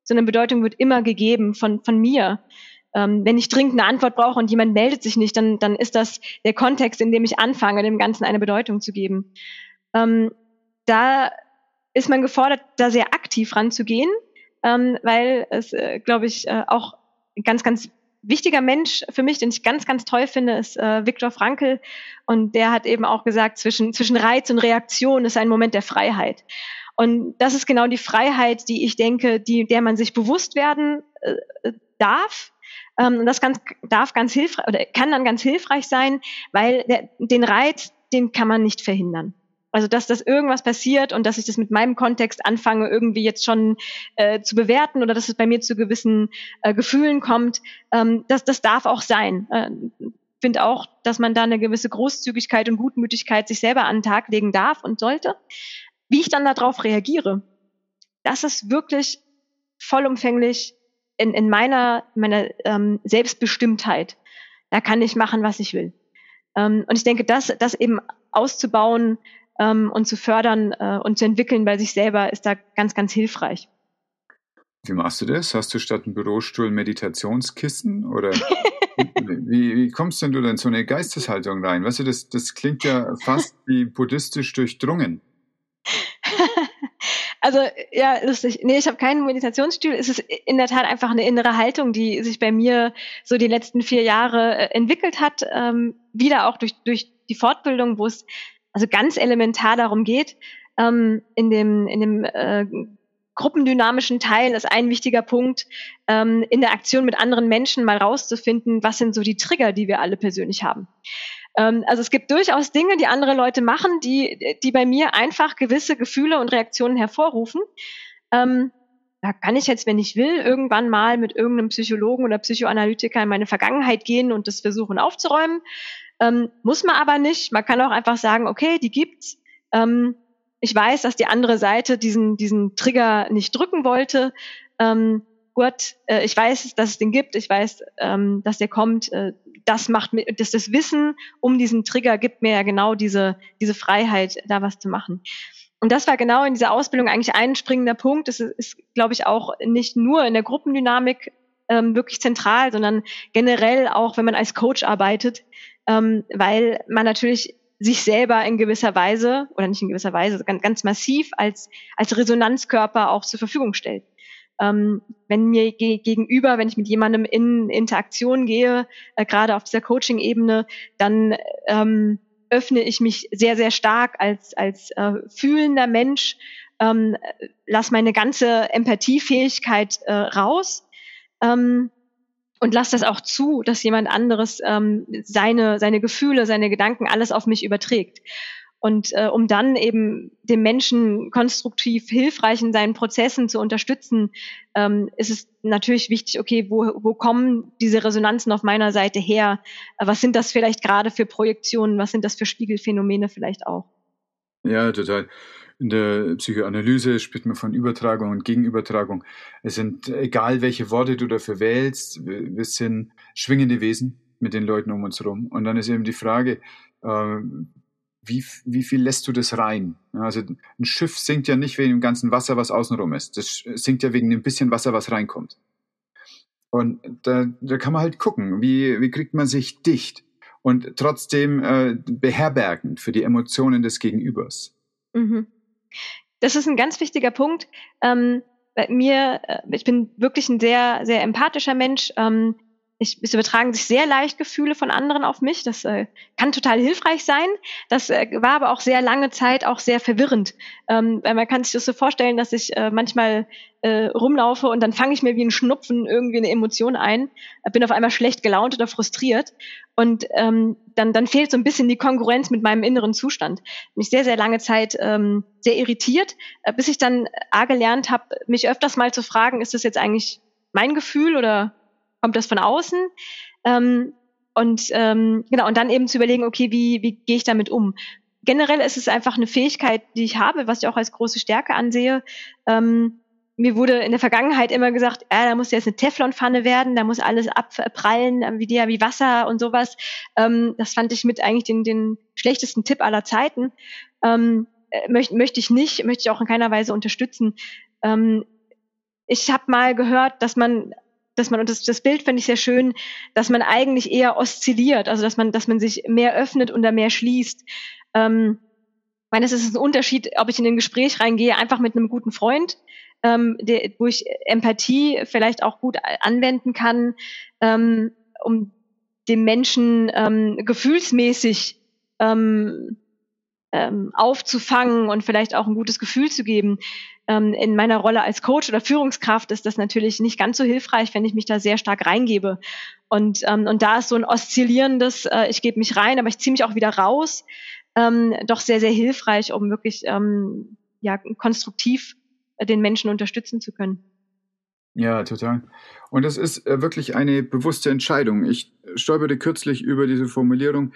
sondern Bedeutung wird immer gegeben von, von mir. Ähm, wenn ich dringend eine Antwort brauche und jemand meldet sich nicht, dann, dann ist das der Kontext, in dem ich anfange, dem Ganzen eine Bedeutung zu geben. Ähm, da ist man gefordert, da sehr aktiv ranzugehen, ähm, weil es, äh, glaube ich, äh, auch ganz, ganz wichtiger Mensch für mich, den ich ganz, ganz toll finde, ist äh, Viktor Frankl. Und der hat eben auch gesagt, zwischen, zwischen Reiz und Reaktion ist ein Moment der Freiheit. Und das ist genau die Freiheit, die ich denke, die, der man sich bewusst werden äh, darf. Ähm, und das ganz, darf ganz hilfreich oder kann dann ganz hilfreich sein, weil der, den Reiz, den kann man nicht verhindern. Also dass das irgendwas passiert und dass ich das mit meinem Kontext anfange, irgendwie jetzt schon äh, zu bewerten oder dass es bei mir zu gewissen äh, Gefühlen kommt, ähm, das, das darf auch sein. Äh, finde auch, dass man da eine gewisse Großzügigkeit und Gutmütigkeit sich selber an den Tag legen darf und sollte. Wie ich dann darauf reagiere, das ist wirklich vollumfänglich in, in meiner, meiner ähm, Selbstbestimmtheit. Da kann ich machen, was ich will. Ähm, und ich denke, das, das eben auszubauen, ähm, und zu fördern äh, und zu entwickeln bei sich selber ist da ganz, ganz hilfreich. Wie machst du das? Hast du statt einem Bürostuhl Meditationskissen oder [LAUGHS] wie, wie kommst denn du denn so eine Geisteshaltung rein? Weißt du, das, das klingt ja fast wie buddhistisch durchdrungen. [LAUGHS] Also ja, lustig. Nee, ich habe keinen Meditationsstuhl. Es ist in der Tat einfach eine innere Haltung, die sich bei mir so die letzten vier Jahre äh, entwickelt hat. Ähm, wieder auch durch, durch die Fortbildung, wo es also ganz elementar darum geht, ähm, in dem, in dem äh, gruppendynamischen Teil ist ein wichtiger Punkt, ähm, in der Aktion mit anderen Menschen mal rauszufinden, was sind so die Trigger, die wir alle persönlich haben. Ähm, also es gibt durchaus Dinge, die andere Leute machen, die, die bei mir einfach gewisse Gefühle und Reaktionen hervorrufen. Ähm, da kann ich jetzt, wenn ich will, irgendwann mal mit irgendeinem Psychologen oder Psychoanalytiker in meine Vergangenheit gehen und das versuchen aufzuräumen. Ähm, muss man aber nicht. Man kann auch einfach sagen, okay, die gibt's. Ähm, ich weiß, dass die andere Seite diesen, diesen Trigger nicht drücken wollte. Ähm, gut, äh, ich weiß, dass es den gibt. Ich weiß, ähm, dass der kommt. Äh, das macht mir, dass das Wissen um diesen Trigger gibt mir ja genau diese, diese Freiheit, da was zu machen. Und das war genau in dieser Ausbildung eigentlich ein springender Punkt. Das ist, ist glaube ich, auch nicht nur in der Gruppendynamik ähm, wirklich zentral, sondern generell auch, wenn man als Coach arbeitet, ähm, weil man natürlich sich selber in gewisser Weise oder nicht in gewisser Weise ganz, ganz massiv als als Resonanzkörper auch zur Verfügung stellt. Ähm, wenn mir ge gegenüber, wenn ich mit jemandem in Interaktion gehe, äh, gerade auf dieser Coaching-Ebene, dann ähm, öffne ich mich sehr, sehr stark als, als äh, fühlender Mensch, ähm, lass meine ganze Empathiefähigkeit äh, raus ähm, und lass das auch zu, dass jemand anderes ähm, seine, seine Gefühle, seine Gedanken, alles auf mich überträgt. Und äh, um dann eben dem Menschen konstruktiv hilfreich in seinen Prozessen zu unterstützen, ähm, ist es natürlich wichtig, okay, wo, wo kommen diese Resonanzen auf meiner Seite her? Äh, was sind das vielleicht gerade für Projektionen? Was sind das für Spiegelphänomene vielleicht auch? Ja, total. In der Psychoanalyse spricht man von Übertragung und Gegenübertragung. Es sind, egal welche Worte du dafür wählst, wir sind schwingende Wesen mit den Leuten um uns herum. Und dann ist eben die Frage, äh, wie, wie viel lässt du das rein? Also ein Schiff sinkt ja nicht wegen dem ganzen Wasser, was außenrum ist. Das sinkt ja wegen dem bisschen Wasser, was reinkommt. Und da, da kann man halt gucken, wie, wie kriegt man sich dicht und trotzdem äh, beherbergend für die Emotionen des Gegenübers. Mhm. Das ist ein ganz wichtiger Punkt. Ähm, bei mir, äh, ich bin wirklich ein sehr, sehr empathischer Mensch. Ähm, ich, es übertragen sich sehr leicht Gefühle von anderen auf mich. Das äh, kann total hilfreich sein. Das äh, war aber auch sehr lange Zeit auch sehr verwirrend. Ähm, weil man kann sich das so vorstellen, dass ich äh, manchmal äh, rumlaufe und dann fange ich mir wie ein Schnupfen irgendwie eine Emotion ein, bin auf einmal schlecht gelaunt oder frustriert und ähm, dann, dann fehlt so ein bisschen die Kongruenz mit meinem inneren Zustand. Mich sehr, sehr lange Zeit ähm, sehr irritiert, äh, bis ich dann A gelernt habe, mich öfters mal zu fragen, ist das jetzt eigentlich mein Gefühl oder kommt das von außen? Ähm, und ähm, genau, und dann eben zu überlegen, okay, wie, wie gehe ich damit um? Generell ist es einfach eine Fähigkeit, die ich habe, was ich auch als große Stärke ansehe, ähm, mir wurde in der Vergangenheit immer gesagt, ja, da muss jetzt eine Teflonpfanne werden, da muss alles abprallen, äh, wie dir, wie Wasser und sowas. Ähm, das fand ich mit eigentlich den, den schlechtesten Tipp aller Zeiten. Ähm, äh, möchte möchte ich nicht, möchte ich auch in keiner Weise unterstützen. Ähm, ich habe mal gehört, dass man dass man, und das, das Bild finde ich sehr schön, dass man eigentlich eher oszilliert, also dass man, dass man sich mehr öffnet und da mehr schließt. Ähm, ich meine, es ist ein Unterschied, ob ich in ein Gespräch reingehe, einfach mit einem guten Freund, ähm, der, wo ich Empathie vielleicht auch gut anwenden kann, ähm, um dem Menschen ähm, gefühlsmäßig ähm, ähm, aufzufangen und vielleicht auch ein gutes Gefühl zu geben. Ähm, in meiner Rolle als Coach oder Führungskraft ist das natürlich nicht ganz so hilfreich, wenn ich mich da sehr stark reingebe. Und, ähm, und da ist so ein oszillierendes, äh, ich gebe mich rein, aber ich ziehe mich auch wieder raus, ähm, doch sehr, sehr hilfreich, um wirklich ähm, ja, konstruktiv äh, den Menschen unterstützen zu können. Ja, total. Und das ist äh, wirklich eine bewusste Entscheidung. Ich stolperte kürzlich über diese Formulierung,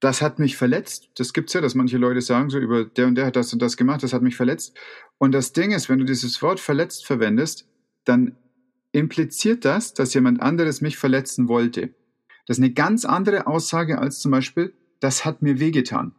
das hat mich verletzt. Das gibt's ja, dass manche Leute sagen, so über der und der hat das und das gemacht, das hat mich verletzt. Und das Ding ist, wenn du dieses Wort verletzt verwendest, dann impliziert das, dass jemand anderes mich verletzen wollte. Das ist eine ganz andere Aussage als zum Beispiel, das hat mir wehgetan.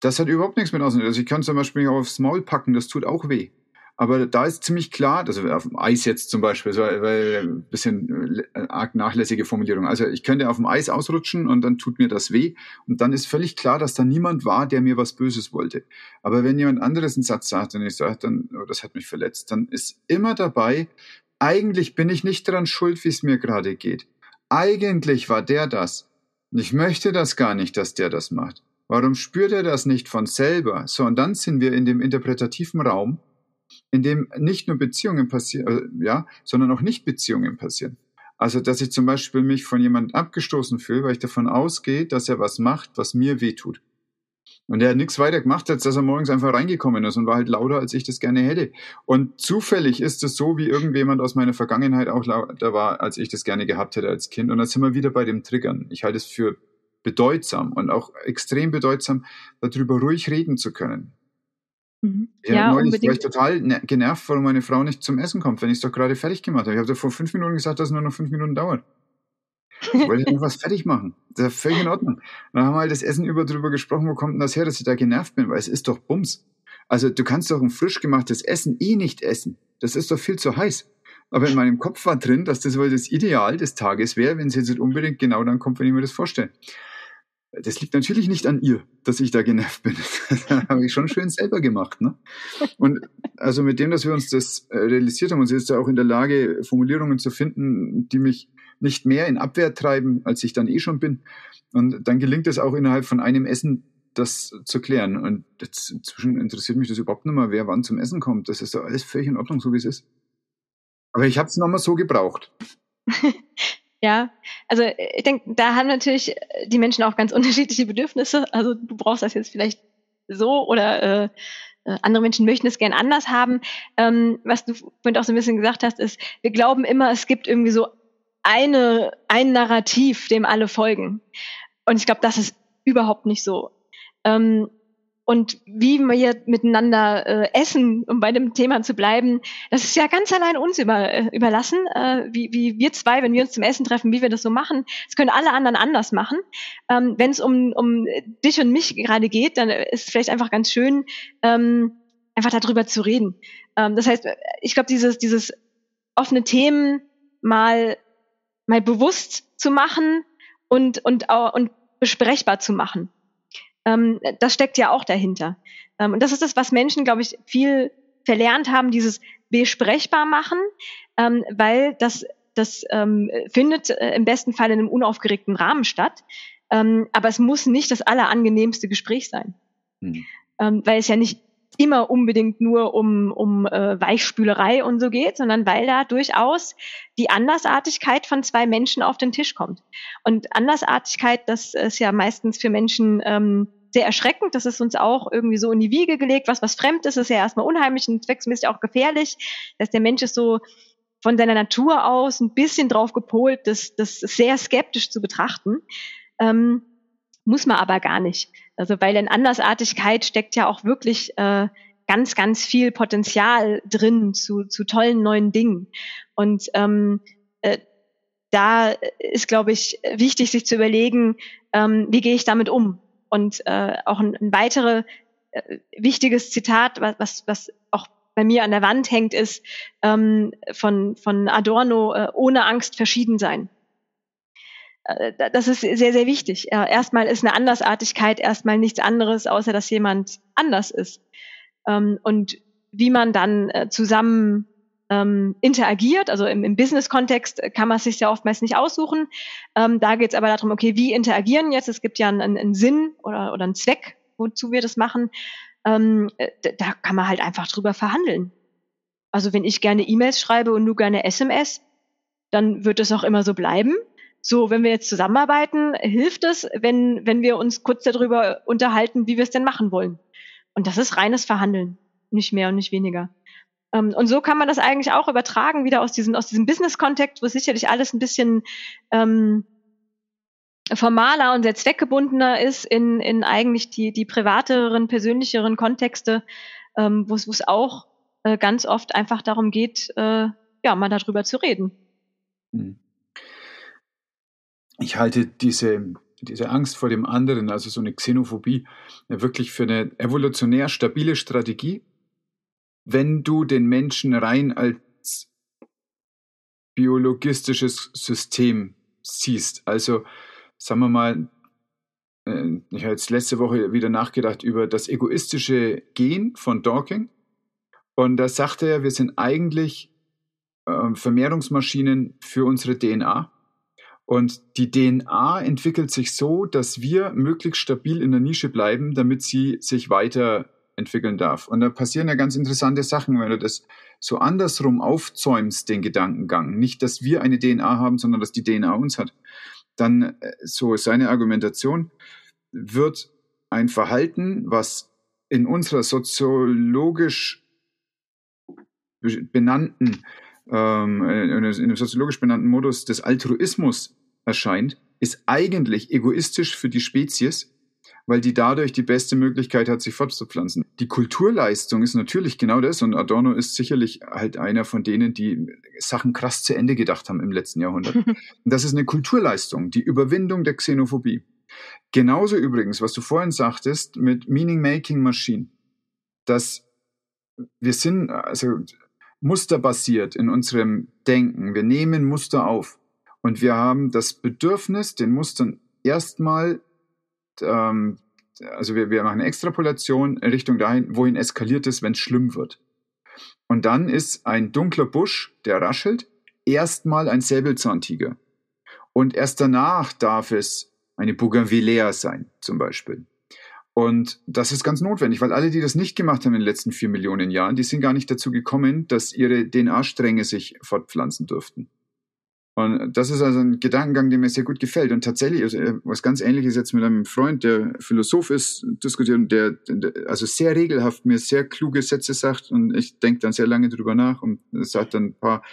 Das hat überhaupt nichts mit außen. Also ich kann zum Beispiel aufs Maul packen, das tut auch weh. Aber da ist ziemlich klar, also auf dem Eis jetzt zum Beispiel, so, ein bisschen äh, arg nachlässige Formulierung. Also ich könnte auf dem Eis ausrutschen und dann tut mir das weh. Und dann ist völlig klar, dass da niemand war, der mir was Böses wollte. Aber wenn jemand anderes einen Satz sagt und ich sage dann, oh, das hat mich verletzt, dann ist immer dabei, eigentlich bin ich nicht daran schuld, wie es mir gerade geht. Eigentlich war der das. Und ich möchte das gar nicht, dass der das macht. Warum spürt er das nicht von selber? So, und dann sind wir in dem interpretativen Raum, in dem nicht nur Beziehungen passieren, äh, ja, sondern auch Nicht-Beziehungen passieren. Also, dass ich zum Beispiel mich von jemandem abgestoßen fühle, weil ich davon ausgehe, dass er was macht, was mir wehtut. Und er hat nichts weiter gemacht, als dass er morgens einfach reingekommen ist und war halt lauter, als ich das gerne hätte. Und zufällig ist es so, wie irgendjemand aus meiner Vergangenheit auch lauter war, als ich das gerne gehabt hätte als Kind. Und da sind wir wieder bei dem Triggern. Ich halte es für bedeutsam und auch extrem bedeutsam, darüber ruhig reden zu können. Mhm. Ja, ja neulich unbedingt. war ich total ne-, genervt, warum meine Frau nicht zum Essen kommt, wenn ich es doch gerade fertig gemacht habe. Ich habe doch vor fünf Minuten gesagt, dass es nur noch fünf Minuten dauert. Ich wollte [LAUGHS] irgendwas fertig machen. Das ist völlig in Ordnung. dann haben wir halt das Essen über drüber gesprochen, wo kommt denn das her, dass ich da genervt bin, weil es ist doch Bums. Also du kannst doch ein frisch gemachtes Essen eh nicht essen. Das ist doch viel zu heiß. Aber in meinem Kopf war drin, dass das wohl das Ideal des Tages wäre, wenn es jetzt nicht unbedingt genau dann kommt, wenn ich mir das vorstelle. Das liegt natürlich nicht an ihr, dass ich da genervt bin. [LAUGHS] das habe ich schon schön selber gemacht. Ne? Und also mit dem, dass wir uns das äh, realisiert haben, und sie ist ja auch in der Lage, Formulierungen zu finden, die mich nicht mehr in Abwehr treiben, als ich dann eh schon bin. Und dann gelingt es auch innerhalb von einem Essen, das zu klären. Und jetzt inzwischen interessiert mich das überhaupt nicht mehr, wer wann zum Essen kommt. Das ist doch alles völlig in Ordnung, so wie es ist. Aber ich habe es nochmal so gebraucht. [LAUGHS] Ja, also ich denke, da haben natürlich die Menschen auch ganz [LAUGHS] unterschiedliche Bedürfnisse. Also du brauchst das jetzt vielleicht so oder äh, äh, andere Menschen möchten es gern anders haben. Ähm, was du vorhin auch so ein bisschen gesagt hast, ist, wir glauben immer, es gibt irgendwie so eine, ein Narrativ, dem alle folgen. Und ich glaube, das ist überhaupt nicht so. Ähm, und wie wir miteinander äh, essen, um bei dem Thema zu bleiben, das ist ja ganz allein uns über, äh, überlassen, äh, wie, wie wir zwei, wenn wir uns zum Essen treffen, wie wir das so machen. Das können alle anderen anders machen. Ähm, wenn es um, um dich und mich gerade geht, dann ist vielleicht einfach ganz schön, ähm, einfach darüber zu reden. Ähm, das heißt, ich glaube, dieses, dieses offene Themen mal, mal bewusst zu machen und, und, und besprechbar zu machen ähm, das steckt ja auch dahinter. Ähm, und das ist das, was Menschen, glaube ich, viel verlernt haben, dieses besprechbar machen, ähm, weil das, das ähm, findet äh, im besten Fall in einem unaufgeregten Rahmen statt. Ähm, aber es muss nicht das allerangenehmste Gespräch sein. Mhm. Ähm, weil es ja nicht immer unbedingt nur um, um äh, Weichspülerei und so geht, sondern weil da durchaus die Andersartigkeit von zwei Menschen auf den Tisch kommt. Und Andersartigkeit, das ist ja meistens für Menschen ähm, sehr erschreckend. Das ist uns auch irgendwie so in die Wiege gelegt. Was was fremd ist, ist ja erstmal unheimlich und zwecksmäßig auch gefährlich. Dass der Mensch ist so von seiner Natur aus ein bisschen drauf gepolt, das, das sehr skeptisch zu betrachten. Ähm, muss man aber gar nicht. Also weil in Andersartigkeit steckt ja auch wirklich äh, ganz, ganz viel Potenzial drin zu, zu tollen neuen Dingen. Und ähm, äh, da ist, glaube ich, wichtig, sich zu überlegen, ähm, wie gehe ich damit um? Und äh, auch ein, ein weiteres äh, wichtiges Zitat, was, was, was auch bei mir an der Wand hängt, ist ähm, von, von Adorno, äh, ohne Angst verschieden sein. Äh, das ist sehr, sehr wichtig. Äh, erstmal ist eine Andersartigkeit erstmal nichts anderes, außer dass jemand anders ist. Ähm, und wie man dann äh, zusammen ähm, interagiert. Also im, im Business-Kontext kann man es sich ja oftmals nicht aussuchen. Ähm, da geht es aber darum, okay, wie interagieren jetzt? Es gibt ja einen, einen Sinn oder, oder einen Zweck, wozu wir das machen. Ähm, äh, da kann man halt einfach drüber verhandeln. Also wenn ich gerne E-Mails schreibe und du gerne SMS, dann wird es auch immer so bleiben. So, wenn wir jetzt zusammenarbeiten, hilft es, wenn, wenn wir uns kurz darüber unterhalten, wie wir es denn machen wollen. Und das ist reines Verhandeln, nicht mehr und nicht weniger. Ähm, und so kann man das eigentlich auch übertragen, wieder aus diesem, aus diesem Business-Kontext, wo sicherlich alles ein bisschen ähm, formaler und sehr zweckgebundener ist, in, in eigentlich die, die privateren, persönlicheren Kontexte, ähm, wo es auch äh, ganz oft einfach darum geht, äh, ja, mal darüber zu reden. Hm. Ich halte diese, diese Angst vor dem anderen, also so eine Xenophobie, wirklich für eine evolutionär stabile Strategie, wenn du den Menschen rein als biologistisches System siehst. Also sagen wir mal, äh, ich habe jetzt letzte Woche wieder nachgedacht über das egoistische Gen von Dawking. Und da sagte er, wir sind eigentlich äh, Vermehrungsmaschinen für unsere DNA. Und die DNA entwickelt sich so, dass wir möglichst stabil in der Nische bleiben, damit sie sich weiter entwickeln darf. Und da passieren ja ganz interessante Sachen, wenn du das so andersrum aufzäumst, den Gedankengang. Nicht, dass wir eine DNA haben, sondern dass die DNA uns hat. Dann, äh, so seine Argumentation, wird ein Verhalten, was in unserer soziologisch benannten, ähm, in einem soziologisch benannten Modus des Altruismus erscheint, ist eigentlich egoistisch für die Spezies, weil die dadurch die beste Möglichkeit hat, sich fortzupflanzen. Die Kulturleistung ist natürlich genau das und Adorno ist sicherlich halt einer von denen, die Sachen krass zu Ende gedacht haben im letzten Jahrhundert. [LAUGHS] und das ist eine Kulturleistung, die Überwindung der Xenophobie. Genauso übrigens, was du vorhin sagtest mit Meaning Making Machine, dass wir sind also musterbasiert in unserem Denken. Wir nehmen Muster auf und wir haben das Bedürfnis, den Mustern erstmal ähm, also wir, wir machen eine Extrapolation in Richtung dahin, wohin eskaliert es, wenn es schlimm wird. Und dann ist ein dunkler Busch, der raschelt, erstmal ein Säbelzahntiger. Und erst danach darf es eine Bougainvillea sein, zum Beispiel. Und das ist ganz notwendig, weil alle, die das nicht gemacht haben in den letzten vier Millionen Jahren, die sind gar nicht dazu gekommen, dass ihre DNA-Stränge sich fortpflanzen dürften. Und das ist also ein Gedankengang, der mir sehr gut gefällt. Und tatsächlich, also äh, was ganz ähnliches jetzt mit einem Freund, der Philosoph ist, diskutieren, der, der also sehr regelhaft mir sehr kluge Sätze sagt und ich denke dann sehr lange drüber nach und sagt dann ein paar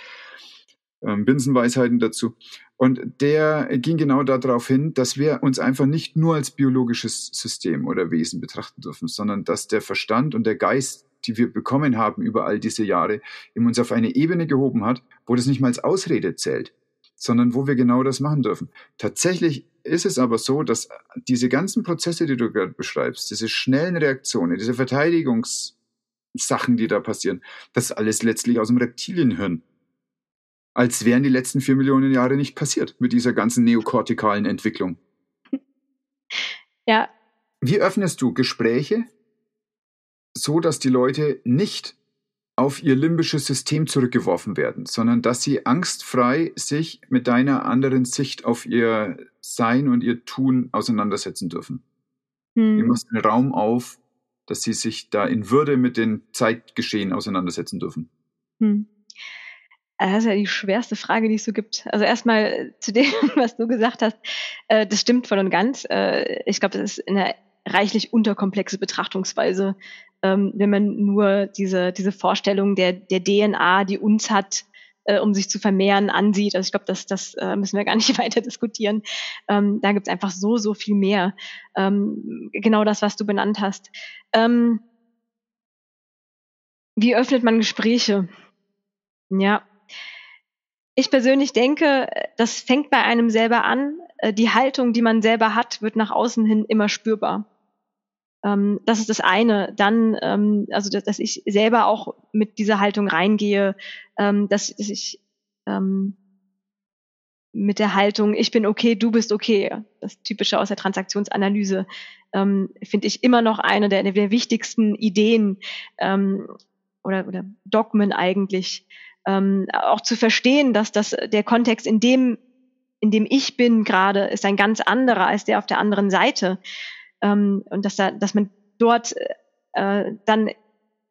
ähm, Binsenweisheiten dazu. Und der ging genau darauf hin, dass wir uns einfach nicht nur als biologisches System oder Wesen betrachten dürfen, sondern dass der Verstand und der Geist, die wir bekommen haben über all diese Jahre, in uns auf eine Ebene gehoben hat, wo das nicht mal als Ausrede zählt sondern wo wir genau das machen dürfen. Tatsächlich ist es aber so, dass diese ganzen Prozesse, die du gerade beschreibst, diese schnellen Reaktionen, diese Verteidigungssachen, die da passieren, das ist alles letztlich aus dem Reptilienhirn. Als wären die letzten vier Millionen Jahre nicht passiert mit dieser ganzen neokortikalen Entwicklung. [LAUGHS] Ja. Wie öffnest du Gespräche, so dass die Leute nicht auf ihr limbisches System zurückgeworfen werden, sondern dass sie angstfrei sich mit deiner anderen Sicht auf ihr Sein und ihr Tun auseinandersetzen dürfen. Hm. Du machst den Raum auf, dass sie sich da in Würde mit den Zeitgeschehen auseinandersetzen dürfen. Hm. Das ist ja die schwerste Frage, die es so gibt. Also erstmal zu dem, [LAUGHS] was du gesagt hast, äh, das stimmt voll und ganz. Äh, ich glaube, das ist eine reichlich unterkomplexe Betrachtungsweise ähm, wenn man nur diese, diese Vorstellung der, der DNA, die uns hat, äh, um sich zu vermehren, ansieht. Also ich glaube, das, das äh, müssen wir gar nicht [LAUGHS] weiter diskutieren. Ähm, da gibt es einfach so, so viel mehr. Ähm, genau das, was du benannt hast. Ähm, wie öffnet man Gespräche? Ja. Ich persönlich denke, das fängt bei einem selber an. Äh, die Haltung, die man selber hat, wird nach außen hin immer spürbar. Ähm, das ist das eine. Dann, ähm, also dass, dass, ich selber auch mit dieser Haltung reingehe, ähm, dass, dass ich ähm, mit der Haltung, ich bin okay, du bist okay, das typische aus der Transaktionsanalyse, ähm, finde ich immer noch eine der, der wichtigsten Ideen ähm, oder, oder Dogmen eigentlich, ähm, auch zu verstehen, dass das der Kontext, in dem, in dem ich bin gerade, ist ein ganz anderer als der auf der anderen Seite ähm, und dass da, dass man dort äh, dann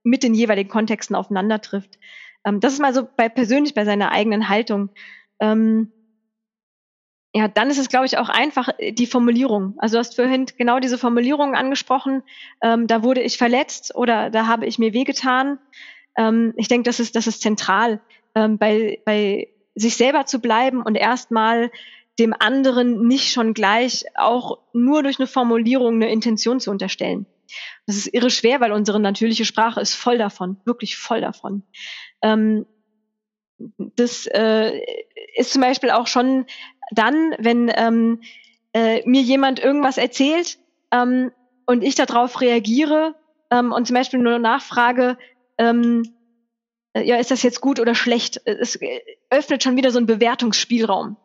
mit den jeweiligen Kontexten aufeinander trifft. Ähm, das ist mal so bei persönlich bei seiner eigenen Haltung. Ähm, ja, dann ist es, glaube ich, auch einfach äh, die Formulierung. Also du hast vorhin genau diese Formulierung angesprochen. Ähm, da wurde ich verletzt oder da habe ich mir wehgetan. Ähm, ich denke, das ist, das ist zentral, ähm, bei, bei sich selber zu bleiben und erstmal dem anderen nicht schon gleich auch nur durch eine Formulierung eine Intention zu unterstellen. Das ist irre schwer, weil unsere natürliche Sprache ist voll davon, wirklich voll davon. Ähm, das äh, ist zum Beispiel auch schon dann, wenn ähm, äh, mir jemand irgendwas erzählt ähm, und ich darauf reagiere ähm, und zum Beispiel nur nachfrage, ähm, äh, ja, ist das jetzt gut oder schlecht? Es öffnet schon wieder so einen Bewertungsspielraum.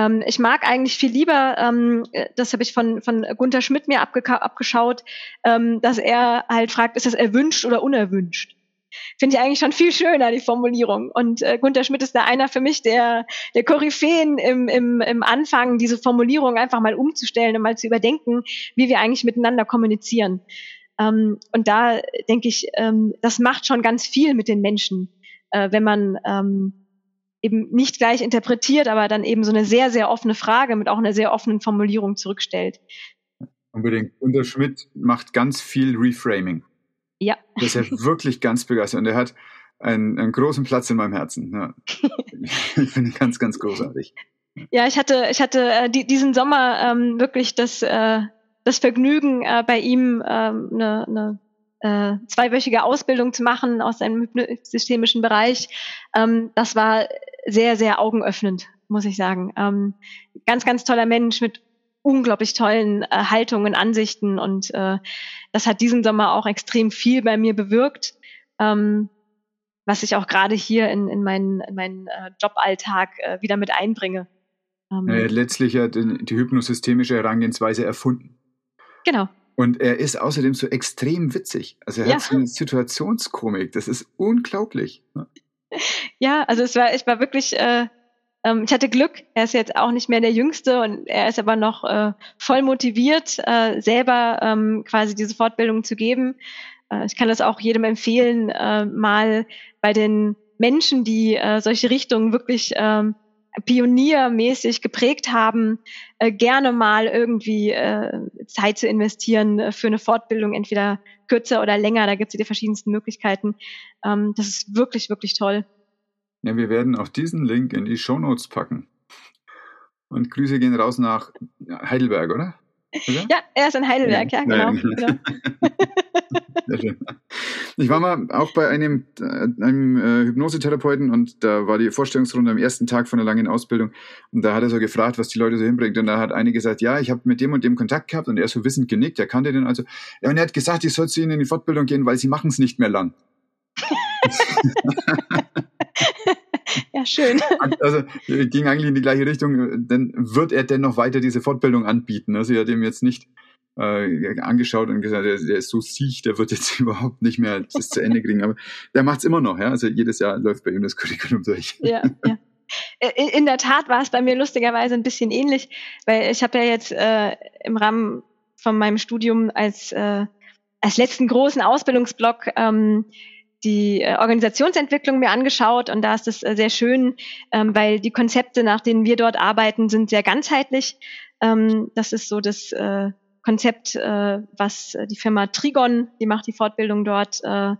Ähm, ich mag eigentlich viel lieber, ähm, das habe ich von, von Gunther Schmidt mir abgeschaut, ähm, dass er halt fragt, ist das erwünscht oder unerwünscht? Finde ich eigentlich schon viel schöner, die Formulierung. Und äh, Gunther Schmidt ist da einer für mich der, der Koryphäen im, im, im Anfang, diese Formulierung einfach mal umzustellen und mal zu überdenken, wie wir eigentlich miteinander kommunizieren. Ähm, und da denke ich, ähm, das macht schon ganz viel mit den Menschen, äh, wenn man ähm, eben nicht gleich interpretiert, aber dann eben so eine sehr, sehr offene Frage mit auch einer sehr offenen Formulierung zurückstellt. Unbedingt. Gunther Schmidt macht ganz viel Reframing. Ja. Das ist ja [LAUGHS] wirklich ganz begeistert. Und er hat einen, einen großen Platz in meinem Herzen. Ja. [LAUGHS] ich finde ihn ganz, ganz großartig. Ja, ich hatte, ich hatte äh, die, diesen Sommer ähm, wirklich das, äh, das Vergnügen, äh, bei ihm ähm, eine, eine äh, zweiwöchige Ausbildung zu machen aus einem systemischen Bereich. Ähm, das war sehr, sehr augenöffnend, muss ich sagen. Ähm, ganz, ganz toller Mensch mit unglaublich tollen äh, Haltungen, Ansichten und äh, das hat diesen Sommer auch extrem viel bei mir bewirkt, ähm, was ich auch gerade hier in, in meinen, in meinen äh, Joballtag äh, wieder mit einbringe. Ähm, er hat letztlich ja die, die hypnosystemische Herangehensweise erfunden. Genau. Und er ist außerdem so extrem witzig. Also er ja. hat so eine Situationskomik. Das ist unglaublich. Ja, also es war, ich war wirklich, äh, ähm, ich hatte Glück. Er ist jetzt auch nicht mehr der Jüngste und er ist aber noch äh, voll motiviert, äh, selber ähm, quasi diese Fortbildung zu geben. Äh, ich kann das auch jedem empfehlen, äh, mal bei den Menschen, die äh, solche Richtungen wirklich ähm, pioniermäßig geprägt haben, äh, gerne mal irgendwie äh, Zeit zu investieren äh, für eine Fortbildung, entweder kürzer oder länger. Da gibt es die verschiedensten Möglichkeiten. Ähm, das ist wirklich, wirklich toll. Ja, wir werden auch diesen Link in die Show Notes packen. Und Grüße gehen raus nach Heidelberg, oder? Oder? Ja, er ist in Heidelberg, ja, ja genau. genau. [LAUGHS] Ich war mal auch bei einem, äh, einem äh, Hypnosetherapeuten und da war die Vorstellungsrunde am ersten Tag von der langen Ausbildung und da hat er so gefragt, was die Leute so hinbringt und da hat eine gesagt, ja, ich habe mit dem und dem Kontakt gehabt und er ist so wissend genickt, er kannte den also. Ja, und er hat gesagt, ich soll zu ihnen in die Fortbildung gehen, weil sie machen es nicht mehr lang. [LAUGHS] [LAUGHS] [LAUGHS] ja, schön. Also ging eigentlich in die gleiche Richtung. Dann wird er denn noch weiter diese Fortbildung anbieten. Also er hat ihm jetzt nicht äh, angeschaut und gesagt, der, der, ist so siech, der wird jetzt [LAUGHS] überhaupt nicht mehr das zu Ende kriegen. Aber der macht es immer noch. Ja? Also jedes Jahr läuft bei ihm das Curriculum durch. Ja, ja. In der Tat war es bei mir lustigerweise ein bisschen ähnlich, weil ich habe ja jetzt äh, im Rahmen von meinem Studium als, äh, als letzten großen Ausbildungsblock ähm, die äh, Organisationsentwicklung mir angeschaut und da ist es äh, sehr schön, ähm, weil die Konzepte, nach denen wir dort arbeiten, sind sehr ganzheitlich. Ähm, das ist so das äh, Konzept, was die Firma Trigon, die macht die Fortbildung dort, äh,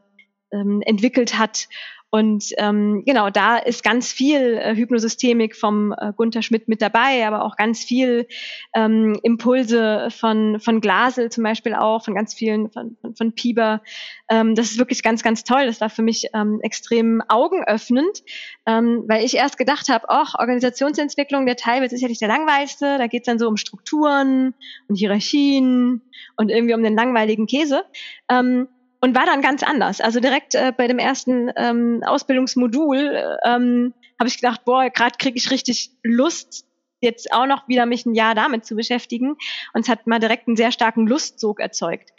ähm, entwickelt hat. Und ähm, genau, da ist ganz viel äh, Hypnosystemik vom äh, Gunther Schmidt mit dabei, aber auch ganz viel ähm, Impulse von, von Glasel zum Beispiel auch, von ganz vielen, von, von, von Pieber. Ähm, das ist wirklich ganz, ganz toll. Das war für mich ähm, extrem augenöffnend, ähm, weil ich erst gedacht habe, ach, Organisationsentwicklung, der Teil wird sicherlich der langweiligste. Da geht es dann so um Strukturen und Hierarchien und irgendwie um den langweiligen Käse. Ähm, und war dann ganz anders. Also direkt äh, bei dem ersten ähm, Ausbildungsmodul ähm, habe ich gedacht, boah, gerade kriege ich richtig Lust, jetzt auch noch wieder mich ein Jahr damit zu beschäftigen. Und es hat mal direkt einen sehr starken Lustsog erzeugt.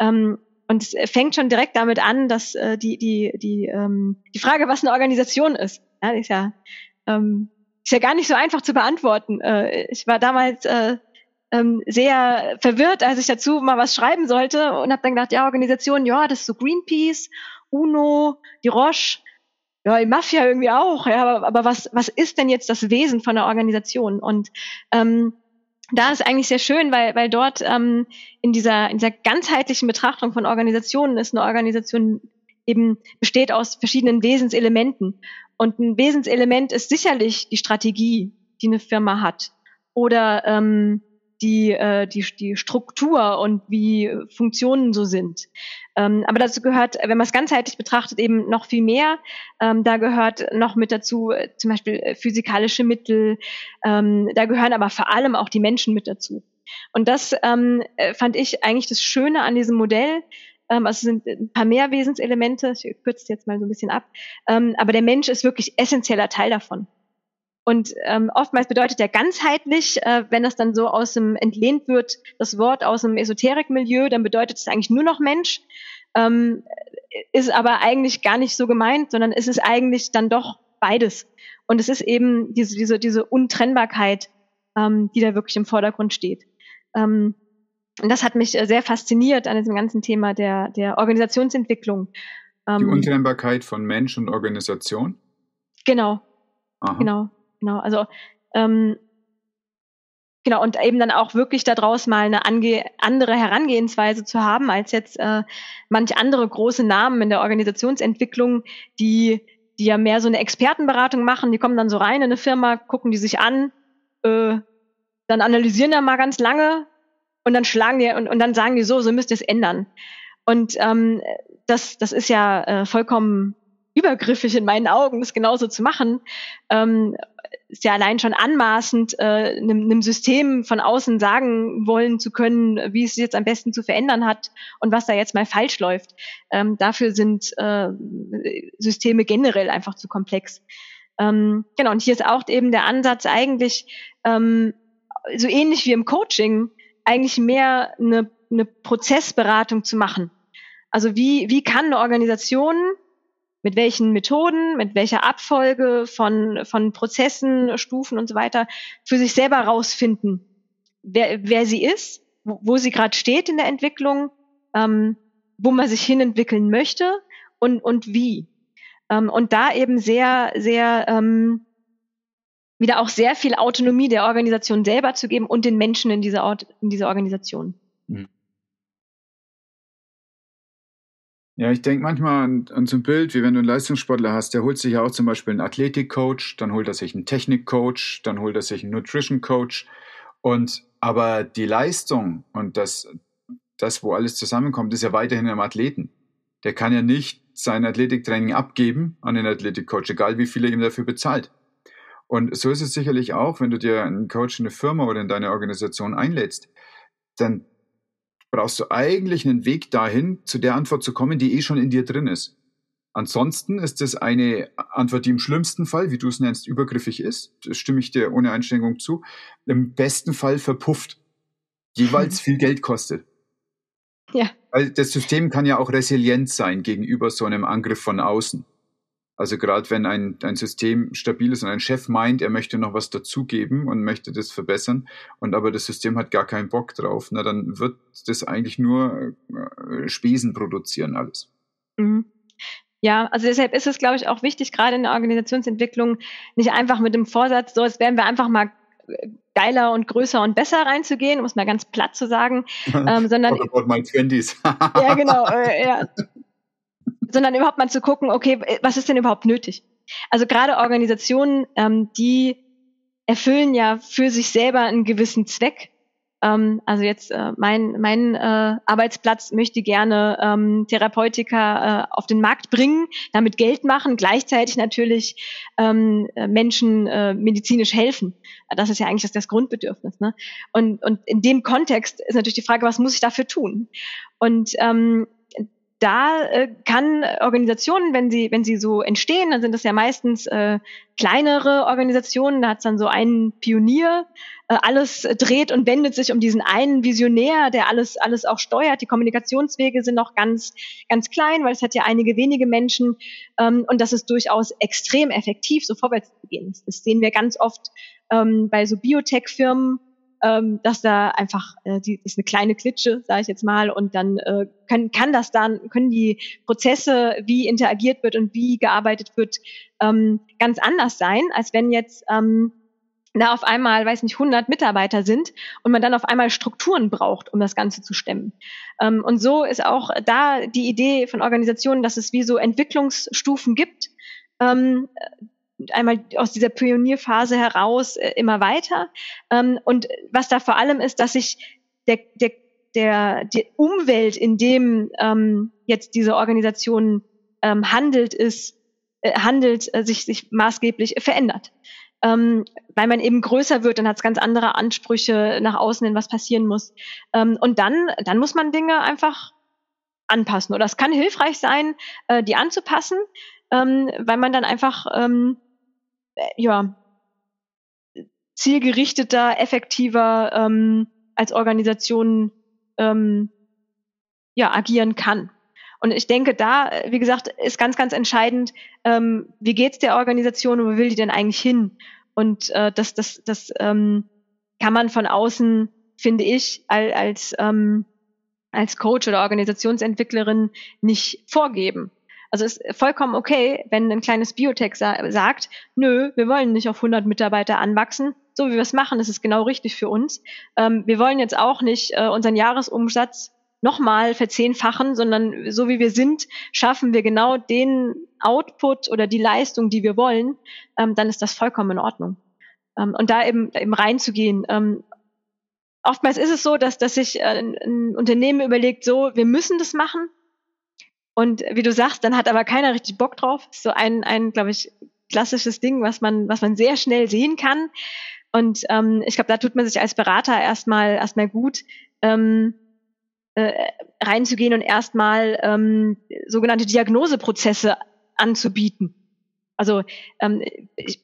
Ähm, und es fängt schon direkt damit an, dass äh, die, die, die, ähm, die Frage, was eine Organisation ist, ja, ist ja, ähm, ist ja gar nicht so einfach zu beantworten. Äh, ich war damals äh, ähm, sehr verwirrt, als ich dazu mal was schreiben sollte und habe dann gedacht, ja, Organisation, ja, das ist so Greenpeace, UNO, die Roche, ja, die Mafia irgendwie auch, ja, aber, aber was, was ist denn jetzt das Wesen von der Organisation? Und ähm, da ist eigentlich sehr schön, weil, weil dort ähm, in, dieser, in dieser ganzheitlichen Betrachtung von Organisationen ist eine Organisation eben besteht aus verschiedenen Wesenselementen. Und ein Wesenselement ist sicherlich die Strategie, die eine Firma hat. Oder ähm, die, äh, die, die Struktur und wie Funktionen so sind. Ähm, aber dazu gehört, wenn man es ganzheitlich betrachtet, eben noch viel mehr. Ähm, da gehört noch mit dazu äh, zum Beispiel äh, physikalische Mittel. Ähm, da gehören aber vor allem auch die Menschen mit dazu. Und das äh, fand ich eigentlich das Schöne an diesem Modell. Also es sind ein paar mehr Wesenselemente. Ich kürze jetzt mal so ein bisschen ab. Aber der Mensch ist wirklich essentieller Teil davon. Und ähm, oftmals bedeutet er ganzheitlich, äh, wenn das dann so aus dem entlehnt wird, das Wort aus dem Esoterikmilieu, dann bedeutet es eigentlich nur noch Mensch. Ähm, ist aber eigentlich gar nicht so gemeint, sondern ist es eigentlich dann doch beides. Und es ist eben diese, diese, diese Untrennbarkeit, ähm, die da wirklich im Vordergrund steht. Ähm, und das hat mich sehr fasziniert an diesem ganzen Thema der, der Organisationsentwicklung. Ähm, die Untrennbarkeit von Mensch und Organisation? Genau. Aha. Genau. Genau, also ähm, genau, und eben dann auch wirklich daraus mal eine ange andere Herangehensweise zu haben, als jetzt äh, manch andere große Namen in der Organisationsentwicklung, die, die ja mehr so eine Expertenberatung machen, die kommen dann so rein in eine Firma, gucken die sich an, äh, dann analysieren da mal ganz lange und dann schlagen die und, und dann sagen die so, so müsst ihr es ändern. Und ähm, das, das ist ja äh, vollkommen übergriffig in meinen Augen, das genauso zu machen. Ähm, ist ja allein schon anmaßend, äh, einem, System von außen sagen wollen zu können, wie es jetzt am besten zu verändern hat und was da jetzt mal falsch läuft. Ähm, dafür sind äh, Systeme generell einfach zu komplex. Ähm, genau, und hier ist auch eben der Ansatz eigentlich, ähm, so ähnlich wie im Coaching, eigentlich mehr eine, eine Prozessberatung zu machen. Also wie, wie kann eine Organisation mit welchen Methoden, mit welcher Abfolge von, von Prozessen, Stufen und so weiter für sich selber rausfinden, wer, wer sie ist, wo, wo sie gerade steht in der Entwicklung, ähm, wo man sich hinentwickeln möchte und, und wie. Ähm, und da eben sehr, sehr ähm, wieder auch sehr viel Autonomie der Organisation selber zu geben und den Menschen in dieser, Ort, in dieser Organisation. Ja, ich denke manchmal an, an so ein Bild, wie wenn du einen Leistungssportler hast, der holt sich ja auch zum Beispiel einen Athletikcoach, dann holt er sich einen Technikcoach, dann holt er sich einen Nutrition-Coach. Und aber die Leistung und das, das, wo alles zusammenkommt, ist ja weiterhin am Athleten. Der kann ja nicht sein Athletiktraining abgeben an den Athletikcoach, egal wie viel er ihm dafür bezahlt. Und so ist es sicherlich auch, wenn du dir einen Coach in eine Firma oder in deine Organisation einlädst, dann brauchst du eigentlich einen Weg dahin, zu der Antwort zu kommen, die eh schon in dir drin ist. Ansonsten ist es eine Antwort, die im schlimmsten Fall, wie du es nennst, übergriffig ist. Das stimme ich dir ohne Einschränkung zu. Im besten Fall verpufft. Jeweils [LAUGHS] viel Geld kostet. Ja. Weil das System kann ja auch resilient sein gegenüber so einem Angriff von außen. Also gerade wenn ein, ein System stabil ist und ein Chef meint, er möchte noch was dazugeben und möchte das verbessern und aber das System hat gar keinen Bock drauf, na dann wird das eigentlich nur äh, Spesen produzieren alles. Mhm. Ja, also deshalb ist es, glaube ich, auch wichtig, gerade in der Organisationsentwicklung, nicht einfach mit dem Vorsatz, so jetzt werden wir einfach mal geiler und größer und besser reinzugehen, um es mal ganz platt zu sagen, [LAUGHS] ähm, sondern about my 20s. ja, genau, äh, ja, sondern überhaupt mal zu gucken, okay, was ist denn überhaupt nötig? Also gerade Organisationen, ähm, die erfüllen ja für sich selber einen gewissen Zweck. Ähm, also jetzt äh, mein, mein äh, Arbeitsplatz möchte gerne ähm, Therapeutika äh, auf den Markt bringen, damit Geld machen, gleichzeitig natürlich ähm, äh, Menschen äh, medizinisch helfen. Das ist ja eigentlich das, das Grundbedürfnis. Ne? Und, und in dem Kontext ist natürlich die Frage, was muss ich dafür tun? Und ähm, da äh, kann Organisationen, wenn sie, wenn sie so entstehen, dann sind das ja meistens äh, kleinere Organisationen, da hat es dann so einen Pionier, äh, alles dreht und wendet sich um diesen einen Visionär, der alles, alles auch steuert. Die Kommunikationswege sind noch ganz, ganz klein, weil es hat ja einige wenige Menschen ähm, und das ist durchaus extrem effektiv, so vorwärts zu gehen. Das sehen wir ganz oft ähm, bei so Biotech-Firmen, ähm, dass da einfach, äh, die ist eine kleine Klitsche, sage ich jetzt mal, und dann äh, können, kann das dann, können die Prozesse, wie interagiert wird und wie gearbeitet wird, ähm, ganz anders sein, als wenn jetzt ähm, da auf einmal, weiß nicht, 100 Mitarbeiter sind und man dann auf einmal Strukturen braucht, um das Ganze zu stemmen. Ähm, und so ist auch da die Idee von Organisationen, dass es wie so Entwicklungsstufen gibt, ähm, einmal aus dieser Pionierphase heraus äh, immer weiter. Ähm, und was da vor allem ist, dass sich der, der, der, die Umwelt, in dem ähm, jetzt diese Organisation ähm, handelt, ist, äh, handelt, äh, sich, sich maßgeblich verändert. Ähm, weil man eben größer wird, dann hat es ganz andere Ansprüche nach außen hin, was passieren muss. Ähm, und dann, dann muss man Dinge einfach anpassen. Oder es kann hilfreich sein, äh, die anzupassen, ähm, weil man dann einfach ähm, äh, ja, zielgerichteter, effektiver ähm, als Organisation ähm, ja, agieren kann. Und ich denke, da, wie gesagt, ist ganz, ganz entscheidend, ähm, wie geht's der Organisation und wo will die denn eigentlich hin? Und äh, das, das, das ähm, kann man von außen, finde ich, als, als, ähm, als Coach oder Organisationsentwicklerin nicht vorgeben. Also ist vollkommen okay, wenn ein kleines Biotech sa sagt, nö, wir wollen nicht auf 100 Mitarbeiter anwachsen. So wie wir es machen, ist es genau richtig für uns. Ähm, wir wollen jetzt auch nicht äh, unseren Jahresumsatz nochmal verzehnfachen, sondern so wie wir sind, schaffen wir genau den Output oder die Leistung, die wir wollen, ähm, dann ist das vollkommen in Ordnung. Ähm, und da eben, eben reinzugehen. Ähm, oftmals ist es so, dass, dass sich äh, ein, ein Unternehmen überlegt, so, wir müssen das machen, und wie du sagst, dann hat aber keiner richtig Bock drauf. So ein, ein glaube ich, klassisches Ding, was man, was man sehr schnell sehen kann. Und ähm, ich glaube, da tut man sich als Berater erstmal erstmal gut, ähm, äh, reinzugehen und erstmal ähm, sogenannte Diagnoseprozesse anzubieten. Also ähm, ich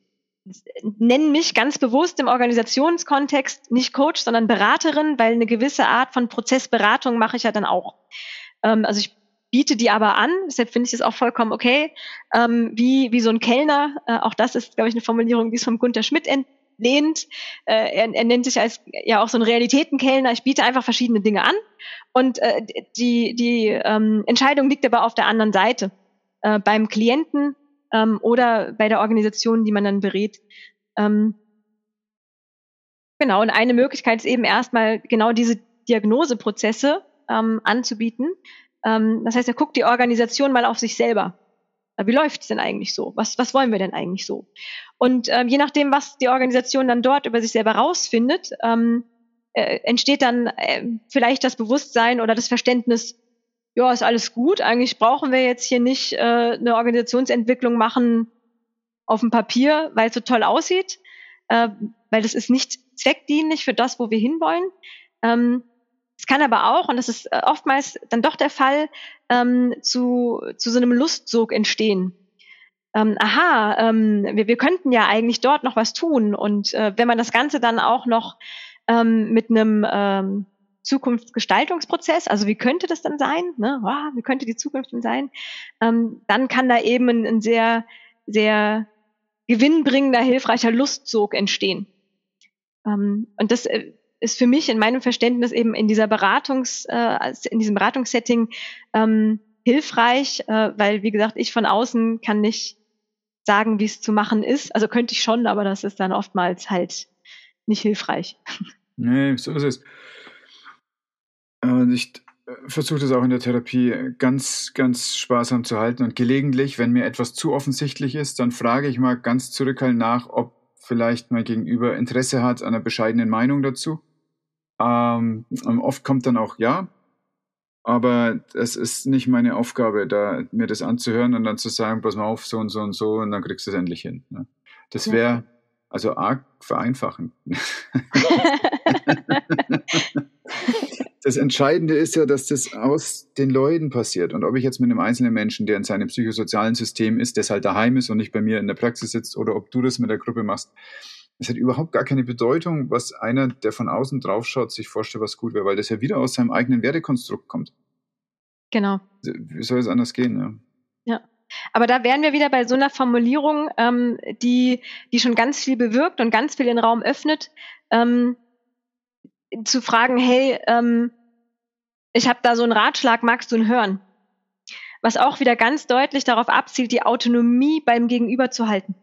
nenne mich ganz bewusst im Organisationskontext nicht Coach, sondern Beraterin, weil eine gewisse Art von Prozessberatung mache ich ja dann auch. Ähm, also ich biete die aber an, deshalb finde ich es auch vollkommen okay, ähm, wie, wie so ein Kellner, äh, auch das ist, glaube ich, eine Formulierung, die ist vom Gunter Schmidt entlehnt. Äh, er, er nennt sich als ja auch so ein Realitätenkellner. Ich biete einfach verschiedene Dinge an und äh, die, die ähm, Entscheidung liegt aber auf der anderen Seite, äh, beim Klienten ähm, oder bei der Organisation, die man dann berät. Ähm, genau, und eine Möglichkeit ist eben erstmal genau diese Diagnoseprozesse ähm, anzubieten, ähm, das heißt, er guckt die Organisation mal auf sich selber. Wie läuft es denn eigentlich so? Was, was wollen wir denn eigentlich so? Und ähm, je nachdem, was die Organisation dann dort über sich selber rausfindet, ähm, äh, entsteht dann äh, vielleicht das Bewusstsein oder das Verständnis, ja, ist alles gut. Eigentlich brauchen wir jetzt hier nicht äh, eine Organisationsentwicklung machen auf dem Papier, weil es so toll aussieht, äh, weil das ist nicht zweckdienlich für das, wo wir hinwollen. Ähm, es kann aber auch, und das ist äh, oftmals dann doch der Fall, ähm, zu, zu so einem Lustsog entstehen. Ähm, aha, ähm, wir, wir könnten ja eigentlich dort noch was tun. Und äh, wenn man das Ganze dann auch noch ähm, mit einem ähm, Zukunftsgestaltungsprozess, also wie könnte das dann sein? Ne? Wow, wie könnte die Zukunft denn sein? Ähm, dann kann da eben ein, ein sehr, sehr gewinnbringender, hilfreicher Lustzog entstehen. Ähm, und das äh, ist für mich in meinem Verständnis eben in dieser Beratungs, äh, in diesem Beratungssetting ähm, hilfreich, äh, weil wie gesagt, ich von außen kann nicht sagen, wie es zu machen ist. Also könnte ich schon, aber das ist dann oftmals halt nicht hilfreich. [LAUGHS] Nee, so ist es. Und ich, versuche das auch in der Therapie ganz, ganz sparsam zu halten. Und gelegentlich, wenn mir etwas zu offensichtlich ist, dann frage ich mal ganz zurückhaltend nach, ob vielleicht mein Gegenüber Interesse hat an einer bescheidenen Meinung dazu. Ähm, oft kommt dann auch ja, aber es ist nicht meine Aufgabe, da mir das anzuhören und dann zu sagen, pass mal auf, so und so und so, und dann kriegst du es endlich hin. Ne? Das wäre also arg vereinfachend. [LAUGHS] [LAUGHS] das Entscheidende ist ja, dass das aus den Leuten passiert. Und ob ich jetzt mit einem einzelnen Menschen, der in seinem psychosozialen System ist, der halt daheim ist und nicht bei mir in der Praxis sitzt, oder ob du das mit der Gruppe machst, es hat überhaupt gar keine Bedeutung, was einer, der von außen draufschaut, sich vorstellt, was gut wäre, weil das ja wieder aus seinem eigenen Wertekonstrukt kommt. Genau. Wie soll es anders gehen? Ja. ja. Aber da wären wir wieder bei so einer Formulierung, ähm, die, die schon ganz viel bewirkt und ganz viel den Raum öffnet, ähm, zu fragen, hey, ähm, ich habe da so einen Ratschlag, magst du ihn hören? Was auch wieder ganz deutlich darauf abzielt, die Autonomie beim Gegenüber zu halten.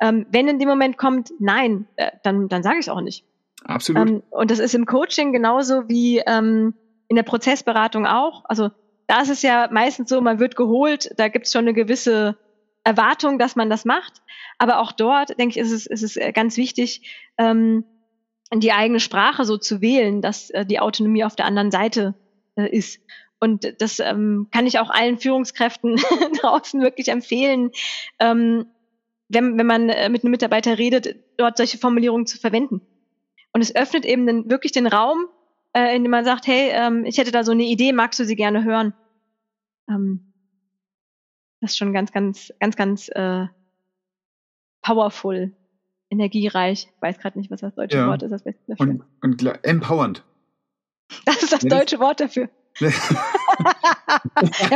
Ähm, wenn in dem Moment kommt, nein, äh, dann, dann sage ich es auch nicht. Absolut. Ähm, und das ist im Coaching genauso wie ähm, in der Prozessberatung auch. Also da ist es ja meistens so, man wird geholt, da gibt es schon eine gewisse Erwartung, dass man das macht. Aber auch dort, denke ich, ist es, ist es äh, ganz wichtig, ähm, die eigene Sprache so zu wählen, dass äh, die Autonomie auf der anderen Seite äh, ist. Und das ähm, kann ich auch allen Führungskräften [LAUGHS] draußen wirklich empfehlen, ähm, wenn, wenn man äh, mit einem Mitarbeiter redet, dort solche Formulierungen zu verwenden. Und es öffnet eben den, wirklich den Raum, äh, in dem man sagt, hey, ähm, ich hätte da so eine Idee, magst du sie gerne hören? Ähm, das ist schon ganz, ganz, ganz, ganz äh, powerful, energiereich. Ich weiß gerade nicht, was das deutsche ja. Wort ist. Das Beste dafür. Und, und empowernd. Das ist das ja, deutsche Wort dafür. [LAUGHS] ja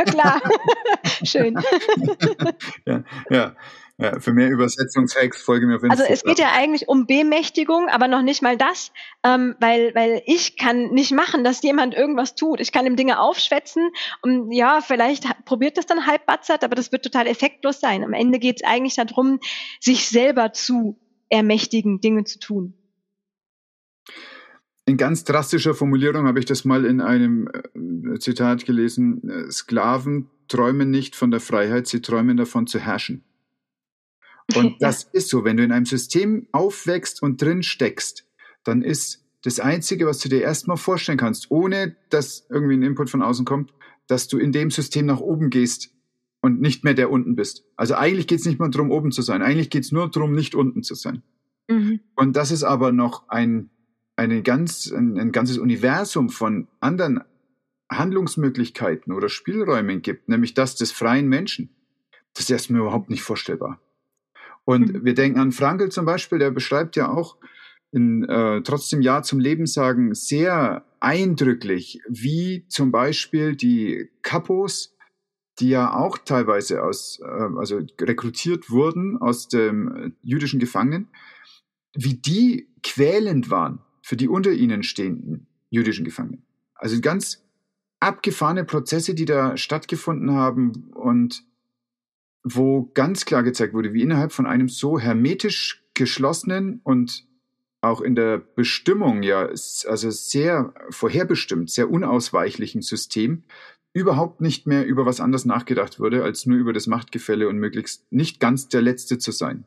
klar. [LAUGHS] Schön. ja, ja. Ja, für mehr Übersetzungshacks folge mir auf Instagram. Also es geht ja eigentlich um Bemächtigung, aber noch nicht mal das, ähm, weil, weil ich kann nicht machen, dass jemand irgendwas tut. Ich kann ihm Dinge aufschwätzen und ja, vielleicht probiert das dann halbbatzert, aber das wird total effektlos sein. Am Ende geht es eigentlich darum, sich selber zu ermächtigen, Dinge zu tun. In ganz drastischer Formulierung habe ich das mal in einem äh, Zitat gelesen. Äh, Sklaven träumen nicht von der Freiheit, sie träumen davon zu herrschen. Und [LAUGHS] das ist so, wenn du in einem System aufwächst und drin steckst, dann ist das Einzige, was du dir erstmal vorstellen kannst, ohne dass irgendwie ein Input von außen kommt, dass du in dem System nach oben gehst und nicht mehr der unten bist. Also eigentlich geht es nicht mal darum, oben zu sein. Eigentlich geht es nur darum, nicht unten zu sein. Mhm. Und das ist aber noch ein, eine ganz, ein, ein ganzes Universum von anderen Handlungsmöglichkeiten oder Spielräumen gibt, nämlich das des freien Menschen. Das ist erstmal überhaupt nicht vorstellbar. Und mhm. wir denken an Frankl zum Beispiel, der beschreibt ja auch in äh, trotzdem Ja zum Leben sagen sehr eindrücklich, wie zum Beispiel die Kapos, die ja auch teilweise aus, äh, also rekrutiert wurden aus dem äh, jüdischen Gefangenen, wie die quälend waren für die unter ihnen stehenden jüdischen Gefangenen. Also ganz abgefahrene Prozesse, die da stattgefunden haben und wo ganz klar gezeigt wurde, wie innerhalb von einem so hermetisch geschlossenen und auch in der Bestimmung ja, also sehr vorherbestimmt, sehr unausweichlichen System überhaupt nicht mehr über was anderes nachgedacht wurde, als nur über das Machtgefälle und möglichst nicht ganz der Letzte zu sein.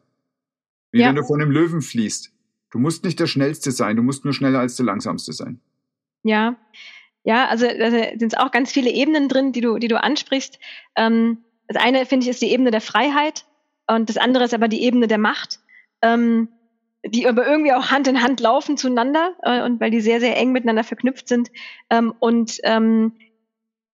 Wie ja. wenn du von einem Löwen fließt. Du musst nicht der Schnellste sein, du musst nur schneller als der Langsamste sein. Ja, ja, also da sind auch ganz viele Ebenen drin, die du, die du ansprichst. Ähm, das eine, finde ich, ist die Ebene der Freiheit und das andere ist aber die Ebene der Macht, ähm, die aber irgendwie auch Hand in Hand laufen zueinander äh, und weil die sehr, sehr eng miteinander verknüpft sind. Ähm, und ähm,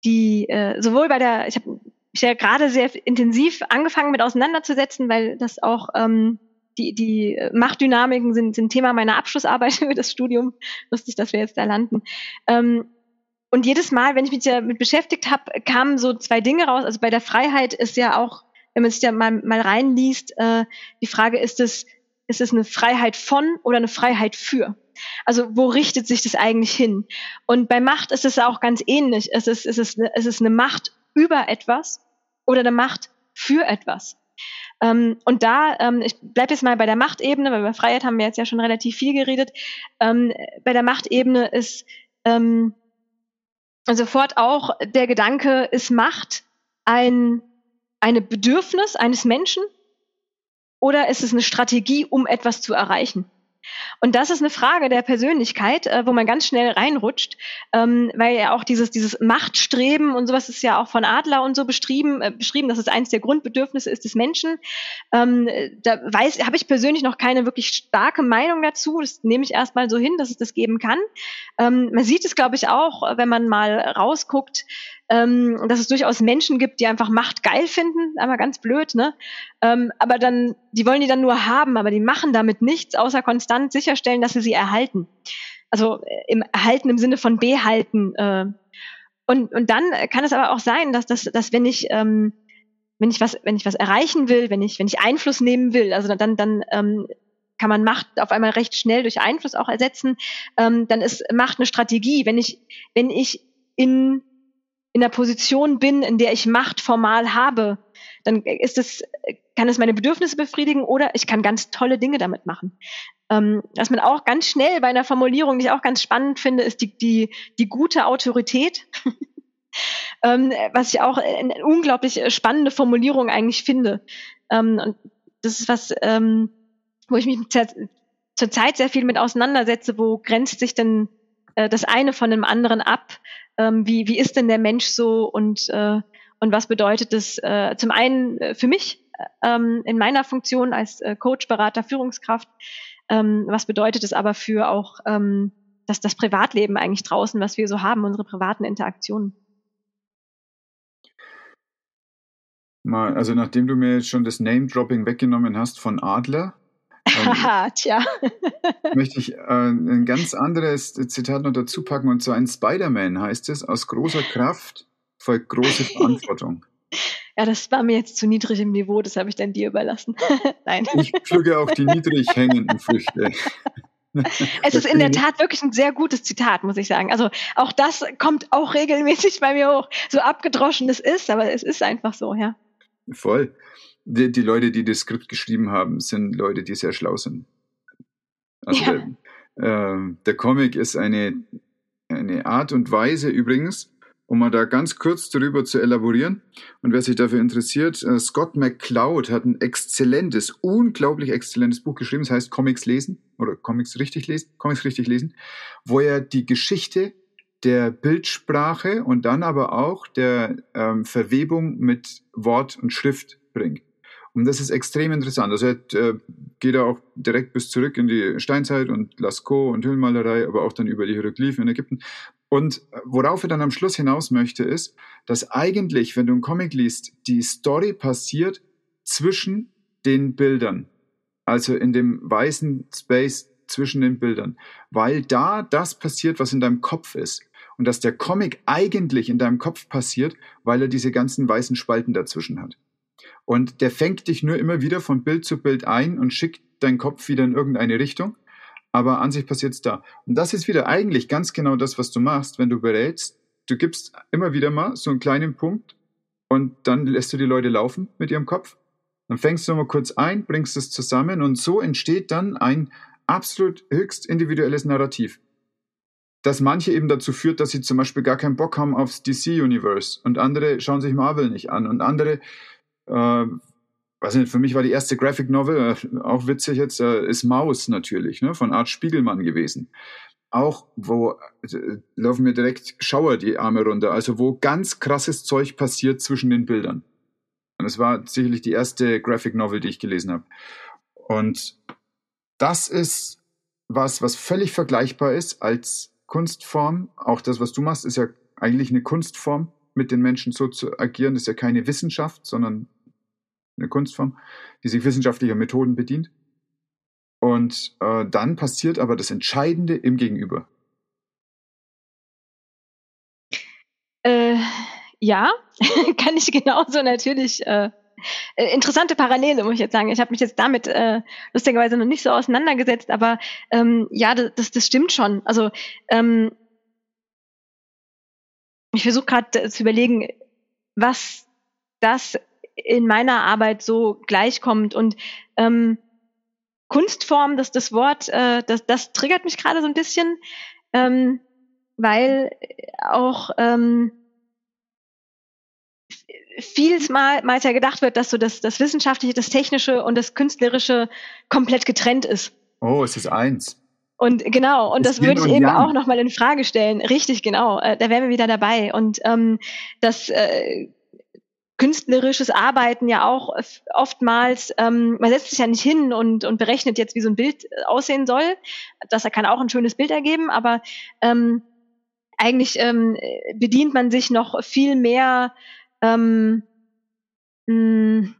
die äh, sowohl bei der, ich habe mich ja gerade sehr intensiv angefangen mit auseinanderzusetzen, weil das auch ähm, die, die Machtdynamiken sind, sind Thema meiner Abschlussarbeit [LAUGHS] über das Studium. Lustig, dass wir jetzt da landen. Ähm, und jedes Mal, wenn ich mich damit beschäftigt habe, kamen so zwei Dinge raus. Also bei der Freiheit ist ja auch, wenn man sich da mal, mal reinliest, äh, die Frage, ist es, ist es eine Freiheit von oder eine Freiheit für? Also wo richtet sich das eigentlich hin? Und bei Macht ist es auch ganz ähnlich. Es ist, es ist, es ist eine Macht über etwas oder eine Macht für etwas. Ähm, und da, ähm, ich bleibe jetzt mal bei der Machtebene, weil über Freiheit haben wir jetzt ja schon relativ viel geredet. Ähm, bei der Machtebene ist ähm, sofort auch der Gedanke, ist Macht ein, eine Bedürfnis eines Menschen oder ist es eine Strategie, um etwas zu erreichen? Und das ist eine Frage der Persönlichkeit, äh, wo man ganz schnell reinrutscht, ähm, weil ja auch dieses, dieses Machtstreben und sowas ist ja auch von Adler und so beschrieben, äh, beschrieben, dass es eines der Grundbedürfnisse ist des Menschen. Ähm, da weiß, habe ich persönlich noch keine wirklich starke Meinung dazu. Das nehme ich erstmal so hin, dass es das geben kann. Ähm, man sieht es, glaube ich, auch, wenn man mal rausguckt, ähm, dass es durchaus Menschen gibt, die einfach Macht geil finden, aber ganz blöd, ne? Ähm, aber dann, die wollen die dann nur haben, aber die machen damit nichts, außer konstant sicherstellen, dass sie sie erhalten. Also äh, im Erhalten im Sinne von behalten. Äh. Und, und dann kann es aber auch sein, dass, das, dass wenn ich ähm, wenn ich was, wenn ich was erreichen will, wenn ich, wenn ich Einfluss nehmen will, also dann, dann ähm, kann man Macht auf einmal recht schnell durch Einfluss auch ersetzen, ähm, dann ist Macht eine Strategie. Wenn ich, wenn ich in in der Position bin, in der ich Macht formal habe, dann ist es, kann es meine Bedürfnisse befriedigen oder ich kann ganz tolle Dinge damit machen. Ähm, was man auch ganz schnell bei einer Formulierung, die ich auch ganz spannend finde, ist die, die, die gute Autorität. [LAUGHS] ähm, was ich auch eine unglaublich spannende Formulierung eigentlich finde. Ähm, und das ist was, ähm, wo ich mich zurzeit sehr viel mit auseinandersetze, wo grenzt sich denn äh, das eine von dem anderen ab? ähm, wie, wie ist denn der Mensch so und, äh, und was bedeutet es äh, zum einen äh, für mich ähm, in meiner Funktion als äh, Coach, Berater, Führungskraft, ähm, was bedeutet es aber für auch ähm, das, das Privatleben eigentlich draußen, was wir so haben, unsere privaten Interaktionen. Mal, also nachdem du mir jetzt schon das Name-Dropping weggenommen hast von Adler, Haha, [LAUGHS] tja. [LAUGHS] möchte ich äh, ein ganz anderes Zitat noch dazu packen und zwar ein Spider-Man heißt es, aus großer Kraft folgt große Verantwortung. [LAUGHS] Ja, das war mir jetzt zu niedrig im Niveau, das habe ich dann dir überlassen. Nein. Ich pflücke auch die niedrig hängenden Früchte. es ist in der Tat wirklich ein sehr gutes Zitat, muss ich sagen. Also auch das kommt auch regelmäßig bei mir hoch. So abgedroschen es ist, aber es ist einfach so, ja. Voll die, die Leute, die das Skript geschrieben haben, sind Leute, die sehr schlau sind. Also ja. der, äh, der Comic ist eine, eine Art und Weise übrigens, um mal da ganz kurz darüber zu elaborieren. Und wer sich dafür interessiert, äh, Scott McCloud hat ein exzellentes, unglaublich exzellentes Buch geschrieben, das heißt Comics lesen oder Comics richtig lesen, Comics richtig lesen, wo er die Geschichte der Bildsprache und dann aber auch der ähm, Verwebung mit Wort und Schrift bringt. Und das ist extrem interessant. Also er äh, geht auch direkt bis zurück in die Steinzeit und Lascaux und Höhlenmalerei, aber auch dann über die Hieroglyphen in Ägypten. Und äh, worauf er dann am Schluss hinaus möchte, ist, dass eigentlich, wenn du einen Comic liest, die Story passiert zwischen den Bildern. Also in dem weißen Space zwischen den Bildern. Weil da das passiert, was in deinem Kopf ist. Und dass der Comic eigentlich in deinem Kopf passiert, weil er diese ganzen weißen Spalten dazwischen hat. Und der fängt dich nur immer wieder von Bild zu Bild ein und schickt deinen Kopf wieder in irgendeine Richtung. Aber an sich passiert es da. Und das ist wieder eigentlich ganz genau das, was du machst, wenn du berätst. Du gibst immer wieder mal so einen kleinen Punkt und dann lässt du die Leute laufen mit ihrem Kopf. Dann fängst du mal kurz ein, bringst es zusammen und so entsteht dann ein absolut höchst individuelles Narrativ. Das manche eben dazu führt, dass sie zum Beispiel gar keinen Bock haben aufs DC-Universe und andere schauen sich Marvel nicht an und andere äh, weiß nicht, für mich war die erste Graphic Novel, äh, auch witzig jetzt, äh, ist Maus natürlich, ne, von Art Spiegelmann gewesen. Auch, wo äh, laufen mir direkt Schauer die Arme runter, also wo ganz krasses Zeug passiert zwischen den Bildern. Und es war sicherlich die erste Graphic Novel, die ich gelesen habe. Und das ist was, was völlig vergleichbar ist als Kunstform. Auch das, was du machst, ist ja eigentlich eine Kunstform mit den Menschen so zu agieren, ist ja keine Wissenschaft, sondern eine Kunstform, die sich wissenschaftlicher Methoden bedient. Und äh, dann passiert aber das Entscheidende im Gegenüber. Äh, ja, [LAUGHS] kann ich genauso natürlich. Äh, äh, interessante Parallele, muss ich jetzt sagen. Ich habe mich jetzt damit äh, lustigerweise noch nicht so auseinandergesetzt, aber ähm, ja, das, das stimmt schon. Also ähm, ich versuche gerade zu überlegen, was das in meiner Arbeit so gleichkommt. Und ähm, Kunstform, das, das Wort, äh, das, das triggert mich gerade so ein bisschen, ähm, weil auch ähm, vielmals ja gedacht wird, dass so das, das Wissenschaftliche, das Technische und das Künstlerische komplett getrennt ist. Oh, es ist eins. Und genau, und das, das würde ich eben Yang. auch nochmal in Frage stellen. Richtig, genau. Äh, da wären wir wieder dabei. Und ähm, das äh, künstlerisches Arbeiten ja auch oftmals, ähm, man setzt sich ja nicht hin und, und berechnet jetzt, wie so ein Bild äh, aussehen soll. Das kann auch ein schönes Bild ergeben, aber ähm, eigentlich ähm, bedient man sich noch viel mehr ähm, mh, hm,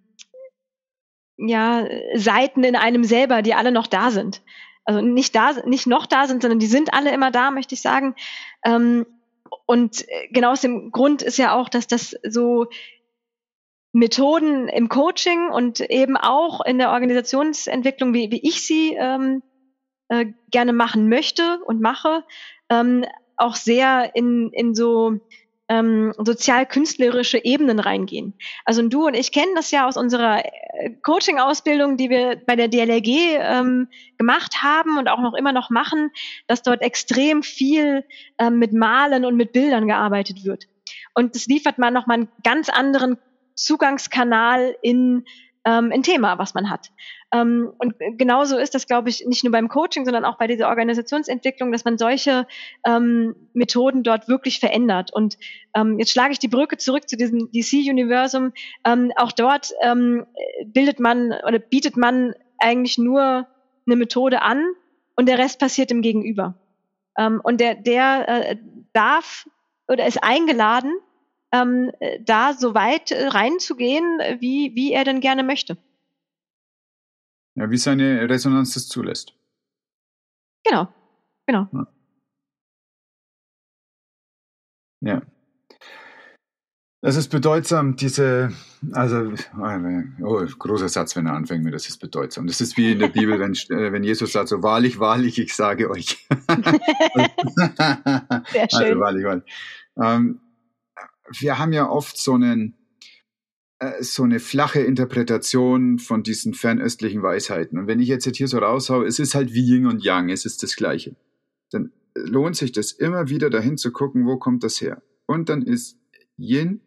ja, Seiten in einem selber, die alle noch da sind. Also nicht da, nicht noch da sind, sondern die sind alle immer da, möchte ich sagen. Ähm, und genau aus dem Grund ist ja auch, dass das so Methoden im Coaching und eben auch in der Organisationsentwicklung, wie, wie ich sie ähm, äh, gerne machen möchte und mache, ähm, auch sehr in, in so ähm, sozial-künstlerische Ebenen reingehen. Also du und ich kennen das ja aus unserer äh, Coaching-Ausbildung, die wir bei der DLRG ähm, gemacht haben und auch noch immer noch machen, dass dort extrem viel ähm, mit Malen und mit Bildern gearbeitet wird. Und das liefert man nochmal einen ganz anderen Zugangskanal in ähm, ein Thema, was man hat. Ähm, und genauso ist das, glaube ich, nicht nur beim Coaching, sondern auch bei dieser Organisationsentwicklung, dass man solche ähm, Methoden dort wirklich verändert. Und ähm, jetzt schlage ich die Brücke zurück zu diesem DC-Universum. Ähm, auch dort ähm, bildet man oder bietet man eigentlich nur eine Methode an und der Rest passiert im Gegenüber. Ähm, und der, der äh, darf oder ist eingeladen, ähm, da so weit äh, reinzugehen, wie, wie er denn gerne möchte. Ja, wie seine Resonanz das zulässt. Genau, genau. Ja. ja. Das ist bedeutsam, diese, also, oh, großer Satz, wenn er anfängt mit, das ist bedeutsam. Das ist wie in der [LAUGHS] Bibel, wenn, äh, wenn Jesus sagt, so wahrlich, wahrlich, ich sage euch. [LAUGHS] Sehr schön. Also, wahrlich, wahrlich. Ähm, wir haben ja oft so einen, äh, so eine flache Interpretation von diesen fernöstlichen Weisheiten. Und wenn ich jetzt hier so raushaue, es ist halt wie Yin und Yang, es ist das Gleiche. Dann lohnt sich das immer wieder dahin zu gucken, wo kommt das her? Und dann ist Yin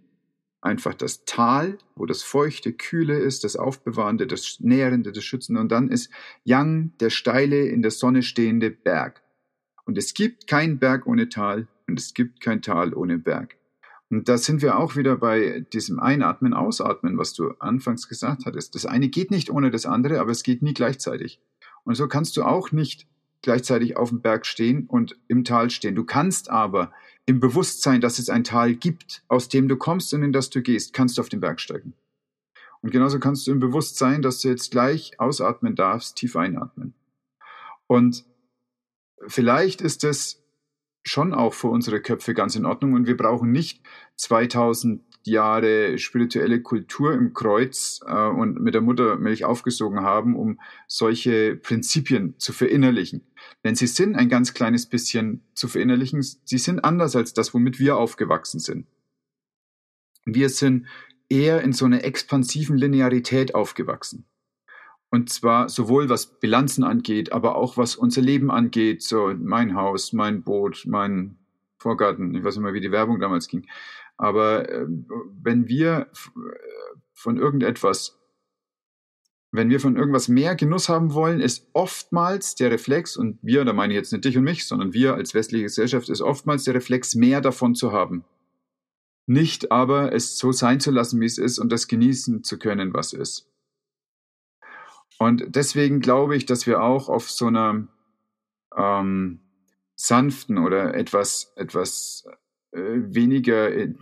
einfach das Tal, wo das Feuchte, Kühle ist, das Aufbewahrende, das Nährende, das Schützende. Und dann ist Yang der steile, in der Sonne stehende Berg. Und es gibt keinen Berg ohne Tal und es gibt kein Tal ohne Berg. Und da sind wir auch wieder bei diesem Einatmen, Ausatmen, was du anfangs gesagt hattest. Das eine geht nicht ohne das andere, aber es geht nie gleichzeitig. Und so kannst du auch nicht gleichzeitig auf dem Berg stehen und im Tal stehen. Du kannst aber im Bewusstsein, dass es ein Tal gibt, aus dem du kommst und in das du gehst, kannst du auf den Berg steigen. Und genauso kannst du im Bewusstsein, dass du jetzt gleich ausatmen darfst, tief einatmen. Und vielleicht ist es schon auch für unsere Köpfe ganz in Ordnung und wir brauchen nicht 2000 Jahre spirituelle Kultur im Kreuz äh, und mit der Muttermilch aufgesogen haben, um solche Prinzipien zu verinnerlichen. Denn sie sind ein ganz kleines bisschen zu verinnerlichen. Sie sind anders als das, womit wir aufgewachsen sind. Wir sind eher in so einer expansiven Linearität aufgewachsen. Und zwar sowohl was Bilanzen angeht, aber auch was unser Leben angeht. So mein Haus, mein Boot, mein Vorgarten. Ich weiß nicht mehr, wie die Werbung damals ging. Aber äh, wenn wir von irgendetwas, wenn wir von irgendwas mehr Genuss haben wollen, ist oftmals der Reflex, und wir, da meine ich jetzt nicht dich und mich, sondern wir als westliche Gesellschaft, ist oftmals der Reflex, mehr davon zu haben. Nicht aber es so sein zu lassen, wie es ist und das genießen zu können, was ist. Und deswegen glaube ich, dass wir auch auf so einer ähm, sanften oder etwas, etwas äh, weniger äh,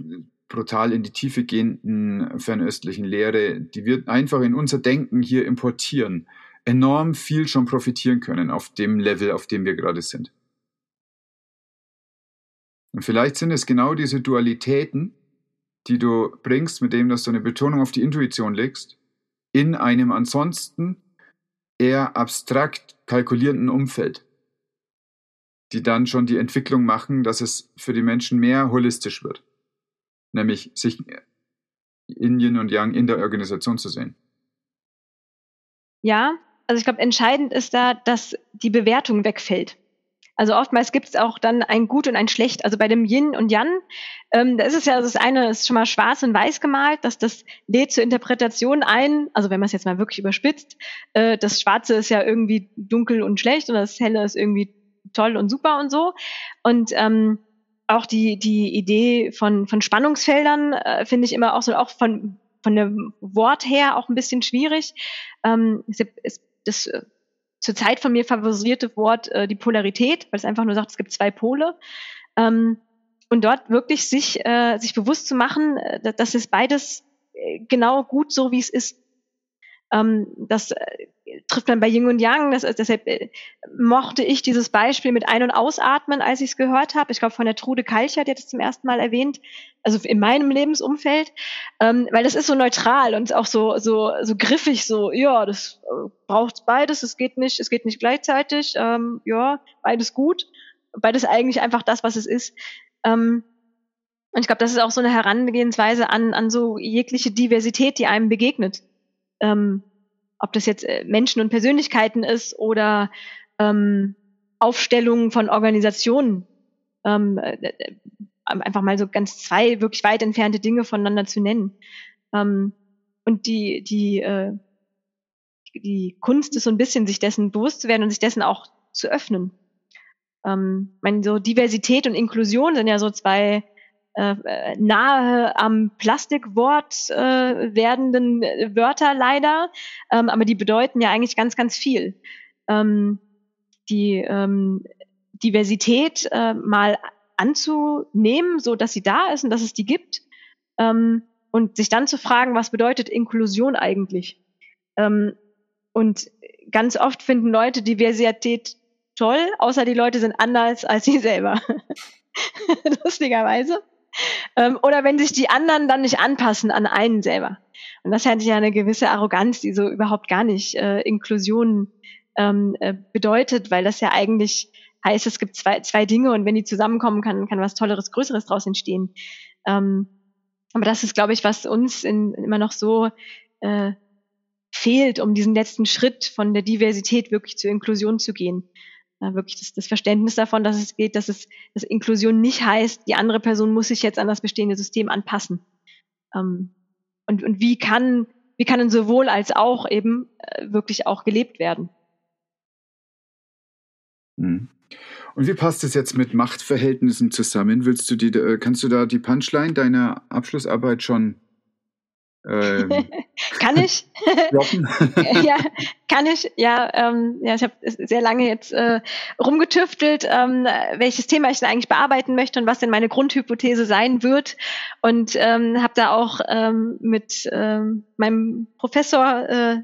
brutal in die Tiefe gehenden fernöstlichen Lehre, die wir einfach in unser Denken hier importieren, enorm viel schon profitieren können auf dem Level, auf dem wir gerade sind. Und vielleicht sind es genau diese Dualitäten, die du bringst, mit dem, dass du eine Betonung auf die Intuition legst, in einem ansonsten eher abstrakt kalkulierenden Umfeld, die dann schon die Entwicklung machen, dass es für die Menschen mehr holistisch wird. Nämlich sich in Yin und Yang in der Organisation zu sehen. Ja, also ich glaube, entscheidend ist da, dass die Bewertung wegfällt. Also oftmals gibt es auch dann ein Gut und ein Schlecht. Also bei dem Yin und Yang, ähm, da ist es ja, das eine ist schon mal schwarz und weiß gemalt, dass das lädt zur Interpretation ein, also wenn man es jetzt mal wirklich überspitzt, äh, das Schwarze ist ja irgendwie dunkel und schlecht und das Helle ist irgendwie toll und super und so. Und ähm, auch die, die Idee von, von Spannungsfeldern äh, finde ich immer auch so, auch von, von dem Wort her auch ein bisschen schwierig. Ähm, ist, ist das äh, zurzeit von mir favorisierte Wort äh, die Polarität, weil es einfach nur sagt, es gibt zwei Pole. Ähm, und dort wirklich sich, äh, sich bewusst zu machen, äh, dass es beides äh, genau gut so, wie es ist. Ähm, das äh, trifft man bei Yin und Yang. Das, deshalb äh, mochte ich dieses Beispiel mit Ein- und Ausatmen, als ich es gehört habe. Ich glaube, von der Trude Kalcher, die hat es zum ersten Mal erwähnt, also in meinem Lebensumfeld, ähm, weil das ist so neutral und auch so, so, so griffig, so, ja, das äh, braucht beides, es geht nicht, es geht nicht gleichzeitig, ähm, ja, beides gut, beides eigentlich einfach das, was es ist. Ähm, und ich glaube, das ist auch so eine Herangehensweise an, an so jegliche Diversität, die einem begegnet. Ähm, ob das jetzt äh, Menschen und Persönlichkeiten ist oder ähm, Aufstellungen von Organisationen. Ähm, äh, äh, einfach mal so ganz zwei wirklich weit entfernte Dinge voneinander zu nennen. Ähm, und die, die, äh, die Kunst ist so ein bisschen, sich dessen bewusst zu werden und sich dessen auch zu öffnen. Ähm, meine, so Diversität und Inklusion sind ja so zwei äh, nahe am Plastikwort äh, werdenden Wörter leider, ähm, aber die bedeuten ja eigentlich ganz, ganz viel. Ähm, die ähm, Diversität äh, mal anzunehmen, so dass sie da ist und dass es die gibt, ähm, und sich dann zu fragen, was bedeutet Inklusion eigentlich? Ähm, und ganz oft finden Leute Diversität toll, außer die Leute sind anders als sie selber. [LAUGHS] Lustigerweise. Ähm, oder wenn sich die anderen dann nicht anpassen an einen selber. Und das hätte ja eine gewisse Arroganz, die so überhaupt gar nicht äh, Inklusion ähm, äh, bedeutet, weil das ja eigentlich heißt, es gibt zwei, zwei Dinge und wenn die zusammenkommen, kann, kann was Tolleres, Größeres draus entstehen. Ähm, aber das ist, glaube ich, was uns in, immer noch so äh, fehlt, um diesen letzten Schritt von der Diversität wirklich zur Inklusion zu gehen äh, wirklich das, das Verständnis davon, dass es geht, dass es, dass Inklusion nicht heißt, die andere Person muss sich jetzt an das bestehende System anpassen. Ähm, und, und wie kann, wie kann sowohl als auch eben äh, wirklich auch gelebt werden? Hm. Und wie passt es jetzt mit Machtverhältnissen zusammen? Willst du die, äh, kannst du da die Punchline deiner Abschlussarbeit schon ähm, [LAUGHS] kann ich? [LAUGHS] ja, kann ich. Ja, ähm, ja ich habe sehr lange jetzt äh, rumgetüftelt, ähm, welches Thema ich denn eigentlich bearbeiten möchte und was denn meine Grundhypothese sein wird. Und ähm, habe da auch ähm, mit ähm, meinem Professor, äh,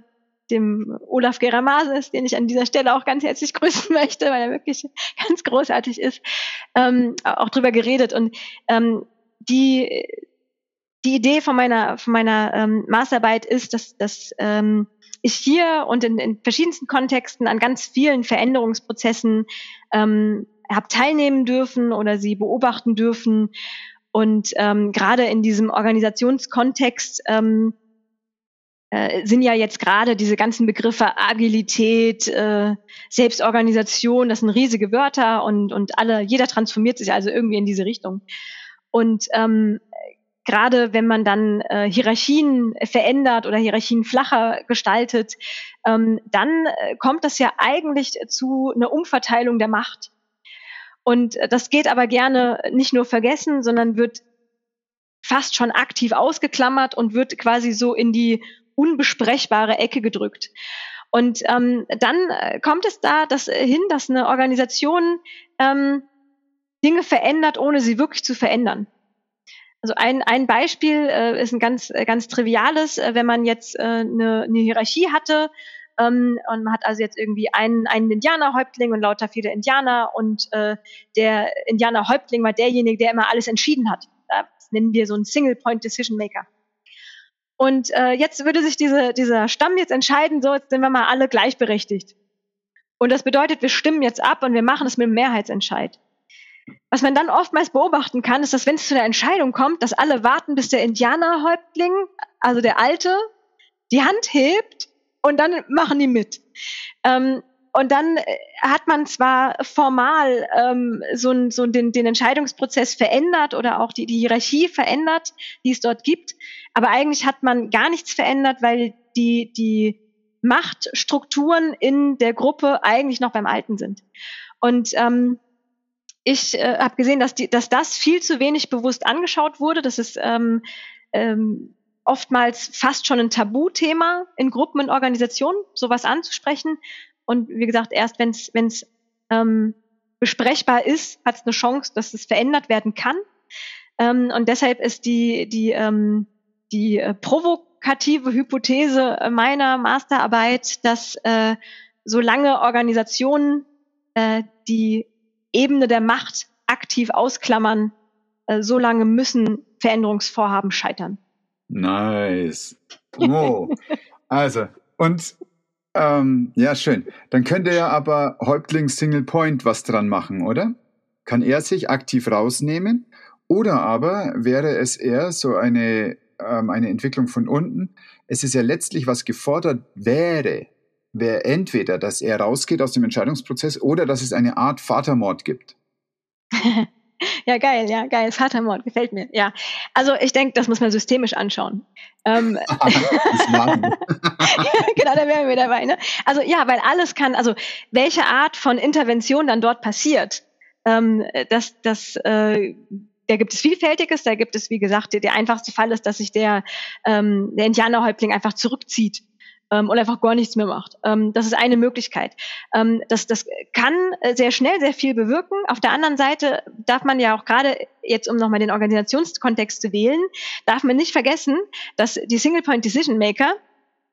dem Olaf Geramasis, den ich an dieser Stelle auch ganz herzlich [LAUGHS] grüßen möchte, weil er wirklich ganz großartig ist, ähm, auch drüber geredet. Und ähm, die die Idee von meiner, von meiner ähm, Masterarbeit ist, dass, dass ähm, ich hier und in, in verschiedensten Kontexten an ganz vielen Veränderungsprozessen ähm, habe teilnehmen dürfen oder sie beobachten dürfen. Und ähm, gerade in diesem Organisationskontext ähm, äh, sind ja jetzt gerade diese ganzen Begriffe Agilität, äh, Selbstorganisation, das sind riesige Wörter und, und alle, jeder transformiert sich also irgendwie in diese Richtung. Und ähm, gerade wenn man dann äh, Hierarchien verändert oder Hierarchien flacher gestaltet, ähm, dann äh, kommt das ja eigentlich zu einer Umverteilung der Macht. Und äh, das geht aber gerne nicht nur vergessen, sondern wird fast schon aktiv ausgeklammert und wird quasi so in die unbesprechbare Ecke gedrückt. Und ähm, dann äh, kommt es da dass, hin, dass eine Organisation ähm, Dinge verändert, ohne sie wirklich zu verändern. Also ein, ein Beispiel äh, ist ein ganz, äh, ganz triviales, äh, wenn man jetzt äh, eine, eine Hierarchie hatte ähm, und man hat also jetzt irgendwie einen, einen Indianerhäuptling und lauter viele Indianer und äh, der Indianerhäuptling war derjenige, der immer alles entschieden hat. Das nennen wir so einen Single Point Decision Maker. Und äh, jetzt würde sich diese, dieser Stamm jetzt entscheiden, so jetzt sind wir mal alle gleichberechtigt. Und das bedeutet, wir stimmen jetzt ab und wir machen es mit einem Mehrheitsentscheid. Was man dann oftmals beobachten kann, ist, dass wenn es zu der Entscheidung kommt, dass alle warten, bis der Indianerhäuptling, also der Alte, die Hand hebt und dann machen die mit. Ähm, und dann äh, hat man zwar formal ähm, so, so den, den Entscheidungsprozess verändert oder auch die, die Hierarchie verändert, die es dort gibt, aber eigentlich hat man gar nichts verändert, weil die, die Machtstrukturen in der Gruppe eigentlich noch beim Alten sind. Und ähm, ich äh, habe gesehen, dass, die, dass das viel zu wenig bewusst angeschaut wurde. Das ist ähm, ähm, oftmals fast schon ein Tabuthema in Gruppen und Organisationen, sowas anzusprechen. Und wie gesagt, erst wenn es ähm, besprechbar ist, hat es eine Chance, dass es verändert werden kann. Ähm, und deshalb ist die, die, ähm, die äh, provokative Hypothese meiner Masterarbeit, dass äh, solange Organisationen äh, die Ebene der Macht aktiv ausklammern, äh, solange müssen Veränderungsvorhaben scheitern. Nice. [LAUGHS] Oh. also, und ähm, ja, schön. Dann könnte ja aber Häuptling Single Point was dran machen, oder? Kann er sich aktiv rausnehmen? Oder aber wäre es eher so eine, ähm, eine Entwicklung von unten? Es ist ja letztlich, was gefordert wäre, wäre entweder, dass er rausgeht aus dem Entscheidungsprozess oder dass es eine Art Vatermord gibt. [LAUGHS] Ja, geil, ja, geil. Vatermord, gefällt mir. Ja. Also ich denke, das muss man systemisch anschauen. Ähm, [LAUGHS] [LAUGHS] genau, da wären wir dabei. Ne? Also ja, weil alles kann, also welche Art von Intervention dann dort passiert, ähm, das, das äh, da gibt es Vielfältiges, da gibt es, wie gesagt, der, der einfachste Fall ist, dass sich der, ähm, der Indianerhäuptling einfach zurückzieht ähm, und einfach gar nichts mehr macht. Ähm, das ist eine Möglichkeit. Ähm, das, das kann äh, sehr schnell sehr viel bewirken. Auf der anderen Seite darf man ja auch gerade jetzt, um nochmal den Organisationskontext zu wählen, darf man nicht vergessen, dass die Single Point Decision Maker,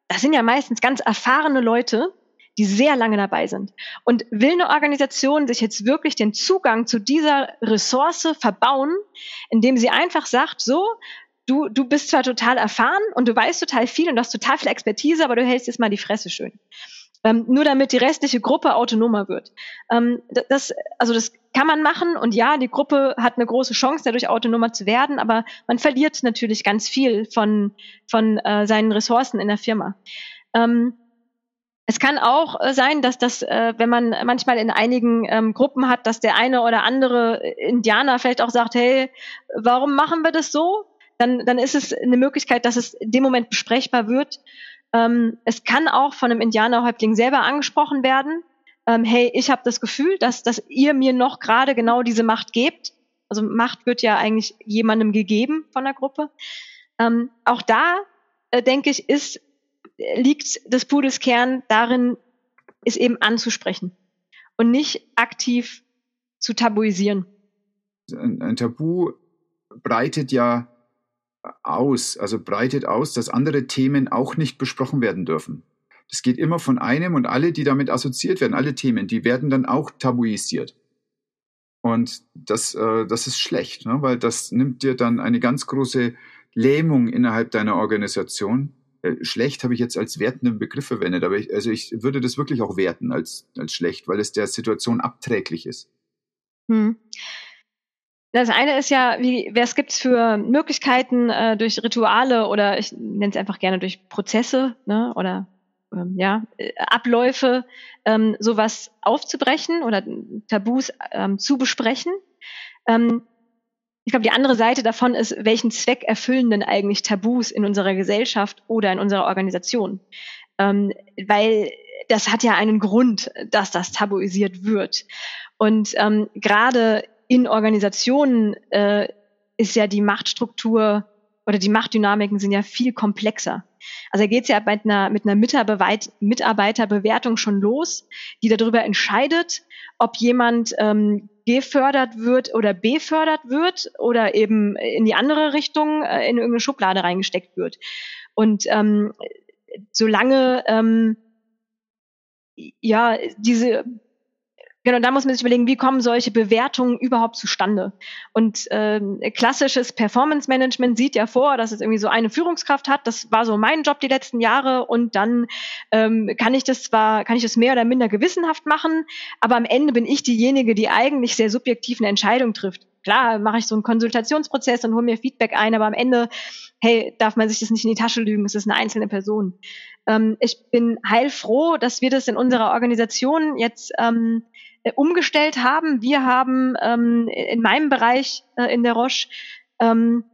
das sind ja meistens ganz erfahrene Leute, die sehr lange dabei sind. Und will eine Organisation sich jetzt wirklich den Zugang zu dieser Ressource verbauen, indem sie einfach sagt, so, du, du bist zwar total erfahren und du weißt total viel und hast total viel Expertise, aber du hältst jetzt mal die Fresse schön. Ähm, nur damit die restliche Gruppe autonomer wird. Ähm, das, also das kann man machen und ja, die Gruppe hat eine große Chance, dadurch autonomer zu werden, aber man verliert natürlich ganz viel von, von äh, seinen Ressourcen in der Firma. Ähm, es kann auch äh, sein, dass das, äh, wenn man manchmal in einigen ähm, Gruppen hat, dass der eine oder andere Indianer vielleicht auch sagt, hey, warum machen wir das so? Dann, dann ist es eine Möglichkeit, dass es in dem Moment besprechbar wird. Ähm, es kann auch von einem Indianerhäuptling selber angesprochen werden. Ähm, hey, ich habe das Gefühl, dass, dass ihr mir noch gerade genau diese Macht gebt. Also Macht wird ja eigentlich jemandem gegeben von der Gruppe. Ähm, auch da, äh, denke ich, ist, liegt des Pudels Kern darin, es eben anzusprechen und nicht aktiv zu tabuisieren. Ein, ein Tabu breitet ja aus, also breitet aus, dass andere Themen auch nicht besprochen werden dürfen. Das geht immer von einem und alle, die damit assoziiert werden, alle Themen, die werden dann auch tabuisiert. Und das, äh, das ist schlecht, ne? weil das nimmt dir dann eine ganz große Lähmung innerhalb deiner Organisation. Äh, schlecht habe ich jetzt als wertenden Begriff verwendet, aber ich, also ich würde das wirklich auch werten als, als schlecht, weil es der Situation abträglich ist. Hm. Das eine ist ja, wie, was gibt's für Möglichkeiten äh, durch Rituale oder ich nenne es einfach gerne durch Prozesse ne, oder ähm, ja, äh, Abläufe, ähm, sowas aufzubrechen oder Tabus ähm, zu besprechen. Ähm, ich glaube, die andere Seite davon ist, welchen Zweck erfüllen denn eigentlich Tabus in unserer Gesellschaft oder in unserer Organisation? Ähm, weil das hat ja einen Grund, dass das tabuisiert wird. Und ähm, gerade in Organisationen äh, ist ja die Machtstruktur oder die Machtdynamiken sind ja viel komplexer. Also da geht es ja mit einer, mit einer Mitarbeiterbewertung schon los, die darüber entscheidet, ob jemand ähm, gefördert wird oder befördert wird oder eben in die andere Richtung äh, in irgendeine Schublade reingesteckt wird. Und ähm, solange ähm, ja diese Genau, da muss man sich überlegen, wie kommen solche Bewertungen überhaupt zustande? Und ähm, klassisches Performance Management sieht ja vor, dass es irgendwie so eine Führungskraft hat. Das war so mein Job die letzten Jahre und dann ähm, kann ich das zwar, kann ich das mehr oder minder gewissenhaft machen, aber am Ende bin ich diejenige, die eigentlich sehr subjektiv eine Entscheidung trifft klar mache ich so einen Konsultationsprozess und hole mir Feedback ein, aber am Ende, hey, darf man sich das nicht in die Tasche lügen, es ist eine einzelne Person. Ähm, ich bin heilfroh, dass wir das in unserer Organisation jetzt ähm, äh, umgestellt haben. Wir haben ähm, in meinem Bereich äh, in der Roche ähm,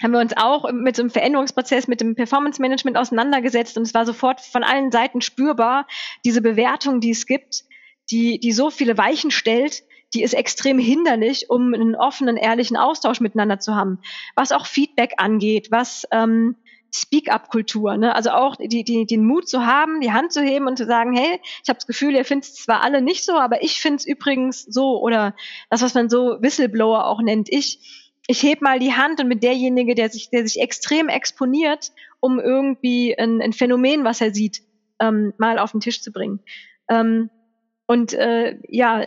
haben wir uns auch mit so einem Veränderungsprozess, mit dem Performance Management auseinandergesetzt und es war sofort von allen Seiten spürbar, diese Bewertung, die es gibt, die, die so viele Weichen stellt, die ist extrem hinderlich, um einen offenen, ehrlichen Austausch miteinander zu haben. Was auch Feedback angeht, was ähm, Speak-up-Kultur, ne? also auch die, die, den Mut zu haben, die Hand zu heben und zu sagen, hey, ich habe das Gefühl, ihr findet es zwar alle nicht so, aber ich finde es übrigens so oder das, was man so Whistleblower auch nennt. Ich ich heb mal die Hand und mit derjenige, der sich, der sich extrem exponiert, um irgendwie ein, ein Phänomen, was er sieht, ähm, mal auf den Tisch zu bringen. Ähm, und äh, ja,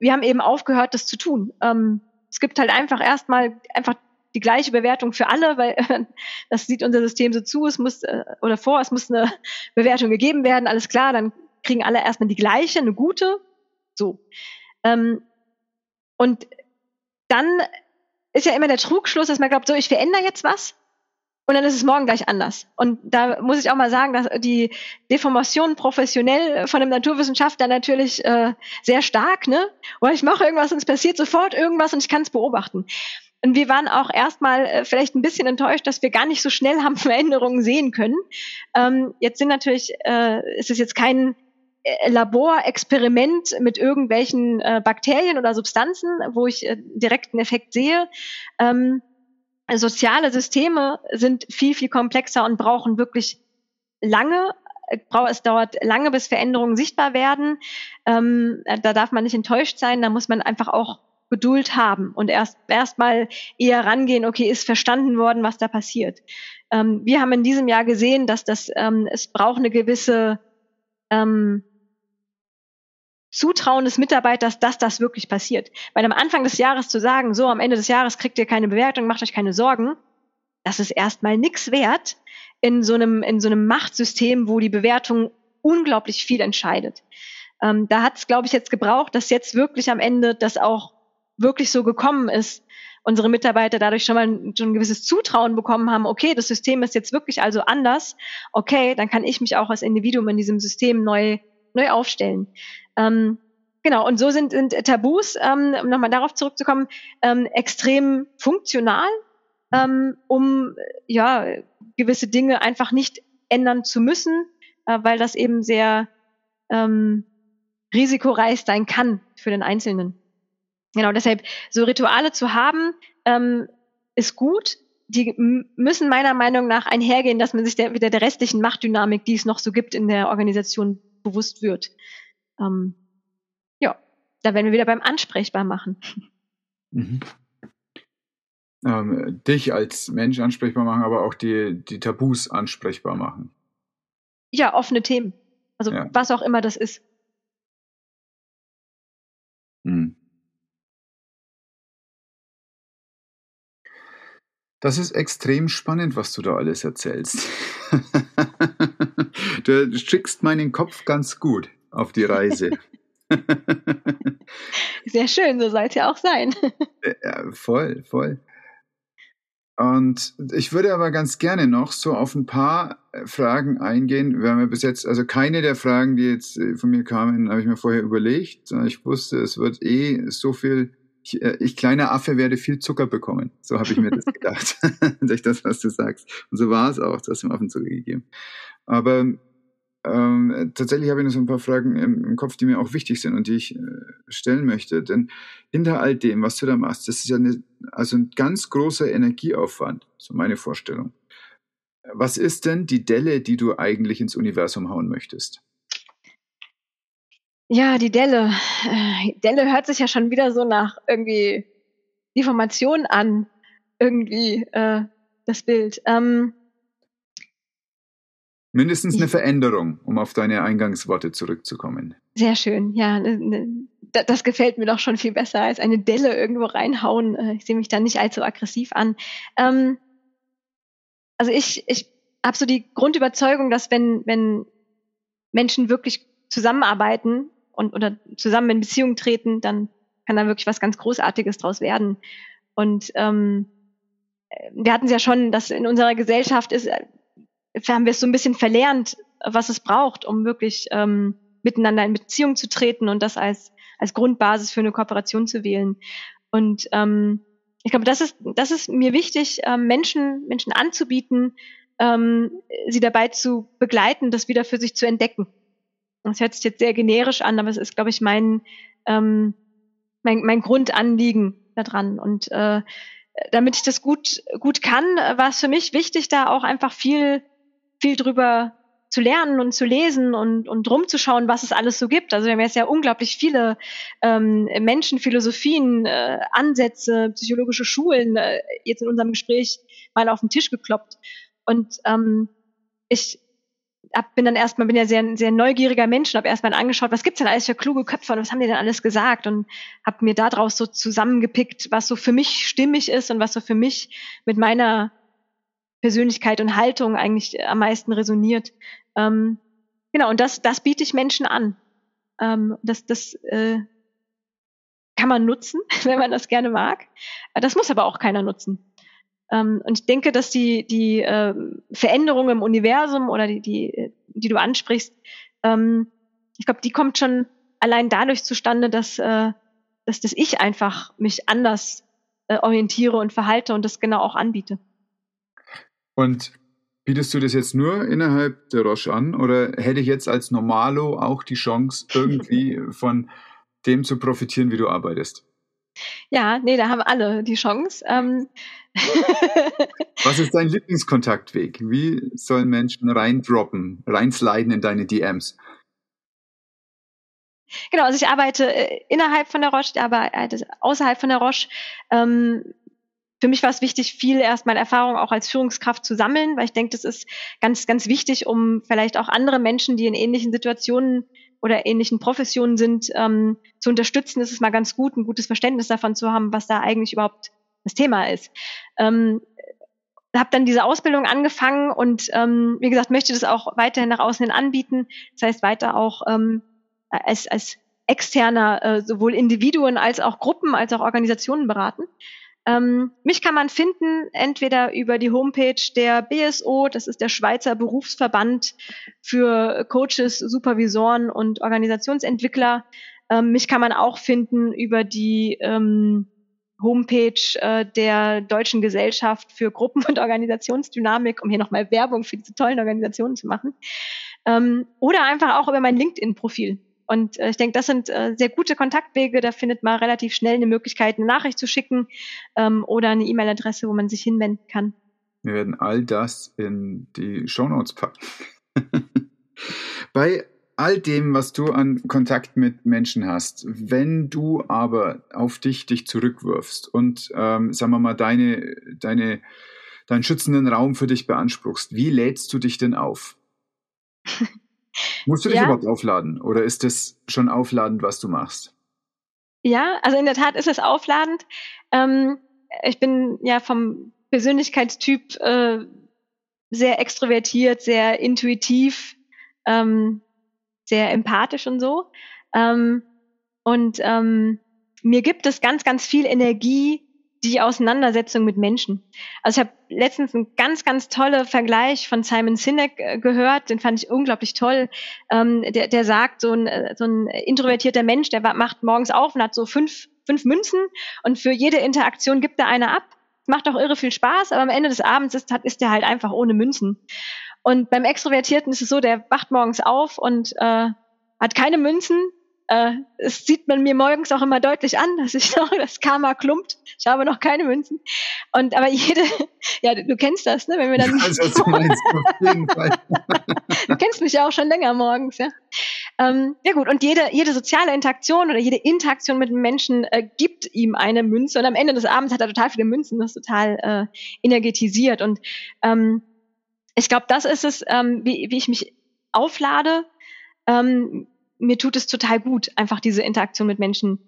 wir haben eben aufgehört, das zu tun. Ähm, es gibt halt einfach erstmal einfach die gleiche Bewertung für alle, weil [LAUGHS] das sieht unser System so zu, es muss äh, oder vor, es muss eine Bewertung gegeben werden, alles klar, dann kriegen alle erstmal die gleiche, eine gute. So. Ähm, und dann ist ja immer der Trugschluss, dass man glaubt, so, ich verändere jetzt was und dann ist es morgen gleich anders. Und da muss ich auch mal sagen, dass die Deformation professionell von einem Naturwissenschaftler natürlich äh, sehr stark, ne? Oder ich mache irgendwas und es passiert sofort irgendwas und ich kann es beobachten. Und wir waren auch erstmal äh, vielleicht ein bisschen enttäuscht, dass wir gar nicht so schnell haben [LAUGHS] Veränderungen sehen können. Ähm, jetzt sind natürlich, äh, ist es jetzt kein äh, Laborexperiment mit irgendwelchen äh, Bakterien oder Substanzen, wo ich äh, direkten Effekt sehe. Ähm, soziale Systeme sind viel, viel komplexer und brauchen wirklich lange. Äh, es dauert lange, bis Veränderungen sichtbar werden. Ähm, da darf man nicht enttäuscht sein. Da muss man einfach auch Geduld haben und erst erstmal eher rangehen. Okay, ist verstanden worden, was da passiert. Ähm, wir haben in diesem Jahr gesehen, dass das ähm, es braucht eine gewisse ähm, Zutrauen des Mitarbeiters, dass das wirklich passiert. Weil am Anfang des Jahres zu sagen, so am Ende des Jahres kriegt ihr keine Bewertung, macht euch keine Sorgen, das ist erstmal nichts wert in so einem, in so einem Machtsystem, wo die Bewertung unglaublich viel entscheidet. Ähm, da hat es, glaube ich, jetzt gebraucht, dass jetzt wirklich am Ende das auch wirklich so gekommen ist, unsere Mitarbeiter dadurch schon mal ein, schon ein gewisses Zutrauen bekommen haben, okay, das System ist jetzt wirklich also anders, okay, dann kann ich mich auch als Individuum in diesem System neu, neu aufstellen. Ähm, genau, und so sind, sind Tabus, ähm, um nochmal darauf zurückzukommen, ähm, extrem funktional, ähm, um ja gewisse Dinge einfach nicht ändern zu müssen, äh, weil das eben sehr ähm, risikoreich sein kann für den Einzelnen. Genau, deshalb so Rituale zu haben, ähm, ist gut. Die müssen meiner Meinung nach einhergehen, dass man sich der, wieder der restlichen Machtdynamik, die es noch so gibt in der Organisation, bewusst wird. Ähm, ja, da werden wir wieder beim Ansprechbar machen. Mhm. Ähm, dich als Mensch ansprechbar machen, aber auch die, die Tabus ansprechbar machen. Ja, offene Themen. Also ja. was auch immer das ist. Mhm. Das ist extrem spannend, was du da alles erzählst. [LAUGHS] du schickst meinen Kopf ganz gut auf die Reise. [LAUGHS] [LAUGHS] Sehr schön, so soll es ja auch sein. ja, voll, voll. Und ich würde aber ganz gerne noch so auf ein paar äh, Fragen eingehen. Wir haben ja bis jetzt, also keine der Fragen, die jetzt äh, von mir kamen, habe ich mir vorher überlegt, ich wusste, es wird eh so viel, ich, äh, ich kleiner Affe werde viel Zucker bekommen. So habe ich mir das [LAUGHS] gedacht, durch das, was du sagst. Und so war es auch, du hast dem Affen Zucker gegeben. Aber ähm, tatsächlich habe ich noch so ein paar Fragen im, im, Kopf, die mir auch wichtig sind und die ich äh, stellen möchte. Denn hinter all dem, was du da machst, das ist ja eine, also ein ganz großer Energieaufwand, so meine Vorstellung. Was ist denn die Delle, die du eigentlich ins Universum hauen möchtest? Ja, die Delle. Äh, Delle hört sich ja schon wieder so nach irgendwie Information an, irgendwie äh, das Bild. Ähm, Mindestens eine Veränderung, um auf deine Eingangsworte zurückzukommen. Sehr schön, ja. Ne, ne, das gefällt mir doch schon viel besser als eine Delle irgendwo reinhauen. Äh, ich sehe mich da nicht allzu aggressiv an. Ähm, also ich, ich habe so die Grundüberzeugung, dass wenn, wenn Menschen wirklich zusammenarbeiten und oder zusammen in Beziehung treten, dann kann da wirklich was ganz Großartiges draus werden. Und ähm, wir hatten es ja schon, dass in unserer Gesellschaft ist, äh, haben wir es so ein bisschen verlernt, was es braucht, um wirklich ähm, miteinander in Beziehung zu treten und das als, als Grundbasis für eine Kooperation zu wählen. Und ähm, ich glaube, das ist, das ist mir wichtig, ähm, Menschen, Menschen anzubieten, ähm, sie dabei zu begleiten, das wieder für sich zu entdecken. Das hört sich jetzt sehr generisch an, aber es ist, glaube ich, mein, ähm, mein, mein Grundanliegen daran. Und äh, damit ich das gut, gut kann, war es für mich wichtig, da auch einfach viel, viel drüber zu lernen und zu lesen und, und rumzuschauen, was es alles so gibt. Also wir haben jetzt ja unglaublich viele ähm, Menschen, Philosophien, äh, Ansätze, psychologische Schulen äh, jetzt in unserem Gespräch mal auf den Tisch gekloppt. Und ähm, ich hab, bin dann erstmal, bin ja sehr, sehr neugieriger Mensch und habe erstmal angeschaut, was gibt's denn alles für kluge Köpfe und was haben die denn alles gesagt und habe mir daraus so zusammengepickt, was so für mich stimmig ist und was so für mich mit meiner Persönlichkeit und Haltung eigentlich am meisten resoniert. Ähm, genau, und das, das biete ich Menschen an. Ähm, das das äh, kann man nutzen, [LAUGHS] wenn man das gerne mag. Das muss aber auch keiner nutzen. Ähm, und ich denke, dass die, die äh, Veränderung im Universum oder die, die, die du ansprichst, ähm, ich glaube, die kommt schon allein dadurch zustande, dass, äh, dass das ich einfach mich anders äh, orientiere und verhalte und das genau auch anbiete. Und bietest du das jetzt nur innerhalb der Roche an oder hätte ich jetzt als Normalo auch die Chance, [LAUGHS] irgendwie von dem zu profitieren, wie du arbeitest? Ja, nee, da haben alle die Chance. Ähm [LAUGHS] Was ist dein Lieblingskontaktweg? Wie sollen Menschen reindroppen, reinsliden in deine DMs? Genau, also ich arbeite äh, innerhalb von der Roche, ich arbeite außerhalb von der Roche. Ähm, für mich war es wichtig, viel erstmal Erfahrung auch als Führungskraft zu sammeln, weil ich denke, das ist ganz, ganz wichtig, um vielleicht auch andere Menschen, die in ähnlichen Situationen oder ähnlichen Professionen sind, ähm, zu unterstützen. Es ist mal ganz gut, ein gutes Verständnis davon zu haben, was da eigentlich überhaupt das Thema ist. Ähm, habe dann diese Ausbildung angefangen und ähm, wie gesagt möchte das auch weiterhin nach außen hin anbieten. Das heißt weiter auch ähm, als, als externer äh, sowohl Individuen als auch Gruppen als auch Organisationen beraten. Ähm, mich kann man finden, entweder über die Homepage der BSO, das ist der Schweizer Berufsverband für Coaches, Supervisoren und Organisationsentwickler. Ähm, mich kann man auch finden über die ähm, Homepage äh, der Deutschen Gesellschaft für Gruppen- und Organisationsdynamik, um hier nochmal Werbung für diese tollen Organisationen zu machen. Ähm, oder einfach auch über mein LinkedIn-Profil. Und äh, ich denke, das sind äh, sehr gute Kontaktwege. Da findet man relativ schnell eine Möglichkeit, eine Nachricht zu schicken ähm, oder eine E-Mail-Adresse, wo man sich hinwenden kann. Wir werden all das in die Show Notes packen. [LAUGHS] Bei all dem, was du an Kontakt mit Menschen hast, wenn du aber auf dich dich zurückwirfst und, ähm, sagen wir mal, deine, deine, deinen schützenden Raum für dich beanspruchst, wie lädst du dich denn auf? [LAUGHS] Musst du dich ja. überhaupt aufladen oder ist das schon aufladend, was du machst? Ja, also in der Tat ist es aufladend. Ähm, ich bin ja vom Persönlichkeitstyp äh, sehr extrovertiert, sehr intuitiv, ähm, sehr empathisch und so. Ähm, und ähm, mir gibt es ganz, ganz viel Energie, die Auseinandersetzung mit Menschen. Also ich habe letztens einen ganz, ganz toller Vergleich von Simon Sinek äh, gehört, den fand ich unglaublich toll. Ähm, der, der sagt, so ein, äh, so ein introvertierter Mensch, der macht morgens auf und hat so fünf, fünf Münzen und für jede Interaktion gibt er eine ab. Macht auch irre viel Spaß, aber am Ende des Abends ist, ist er halt einfach ohne Münzen. Und beim Extrovertierten ist es so, der wacht morgens auf und äh, hat keine Münzen, äh, es sieht man mir morgens auch immer deutlich an, dass ich [LAUGHS] noch das Karma klumpt. Ich habe noch keine Münzen. Und aber jede, [LAUGHS] ja, du, du kennst das, ne? Wenn wir dann. Also, du, meinst, [LAUGHS] du kennst mich ja auch schon länger morgens, ja. Ähm, ja gut, und jede, jede soziale Interaktion oder jede Interaktion mit einem Menschen äh, gibt ihm eine Münze und am Ende des Abends hat er total viele Münzen, das ist total äh, energetisiert. Und ähm, ich glaube, das ist es, ähm, wie, wie ich mich auflade. Ähm, mir tut es total gut, einfach diese Interaktion mit Menschen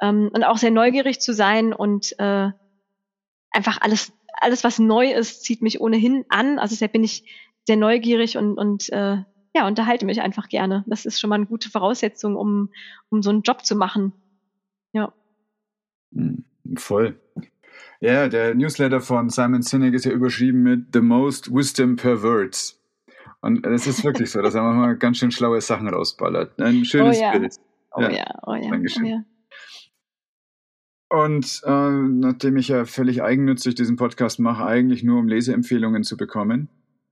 ähm, und auch sehr neugierig zu sein und äh, einfach alles, alles, was neu ist, zieht mich ohnehin an. Also deshalb bin ich sehr neugierig und, und äh, ja, unterhalte mich einfach gerne. Das ist schon mal eine gute Voraussetzung, um, um so einen Job zu machen. Ja. Hm, voll. Ja, der Newsletter von Simon Sinek ist ja überschrieben mit The Most Wisdom per Words. Und es ist wirklich so, dass er manchmal ganz schön schlaue Sachen rausballert. Ein schönes oh ja. Bild. Oh ja, ja oh ja. Dankeschön. Oh ja. Und äh, nachdem ich ja völlig eigennützig diesen Podcast mache, eigentlich nur um Leseempfehlungen zu bekommen,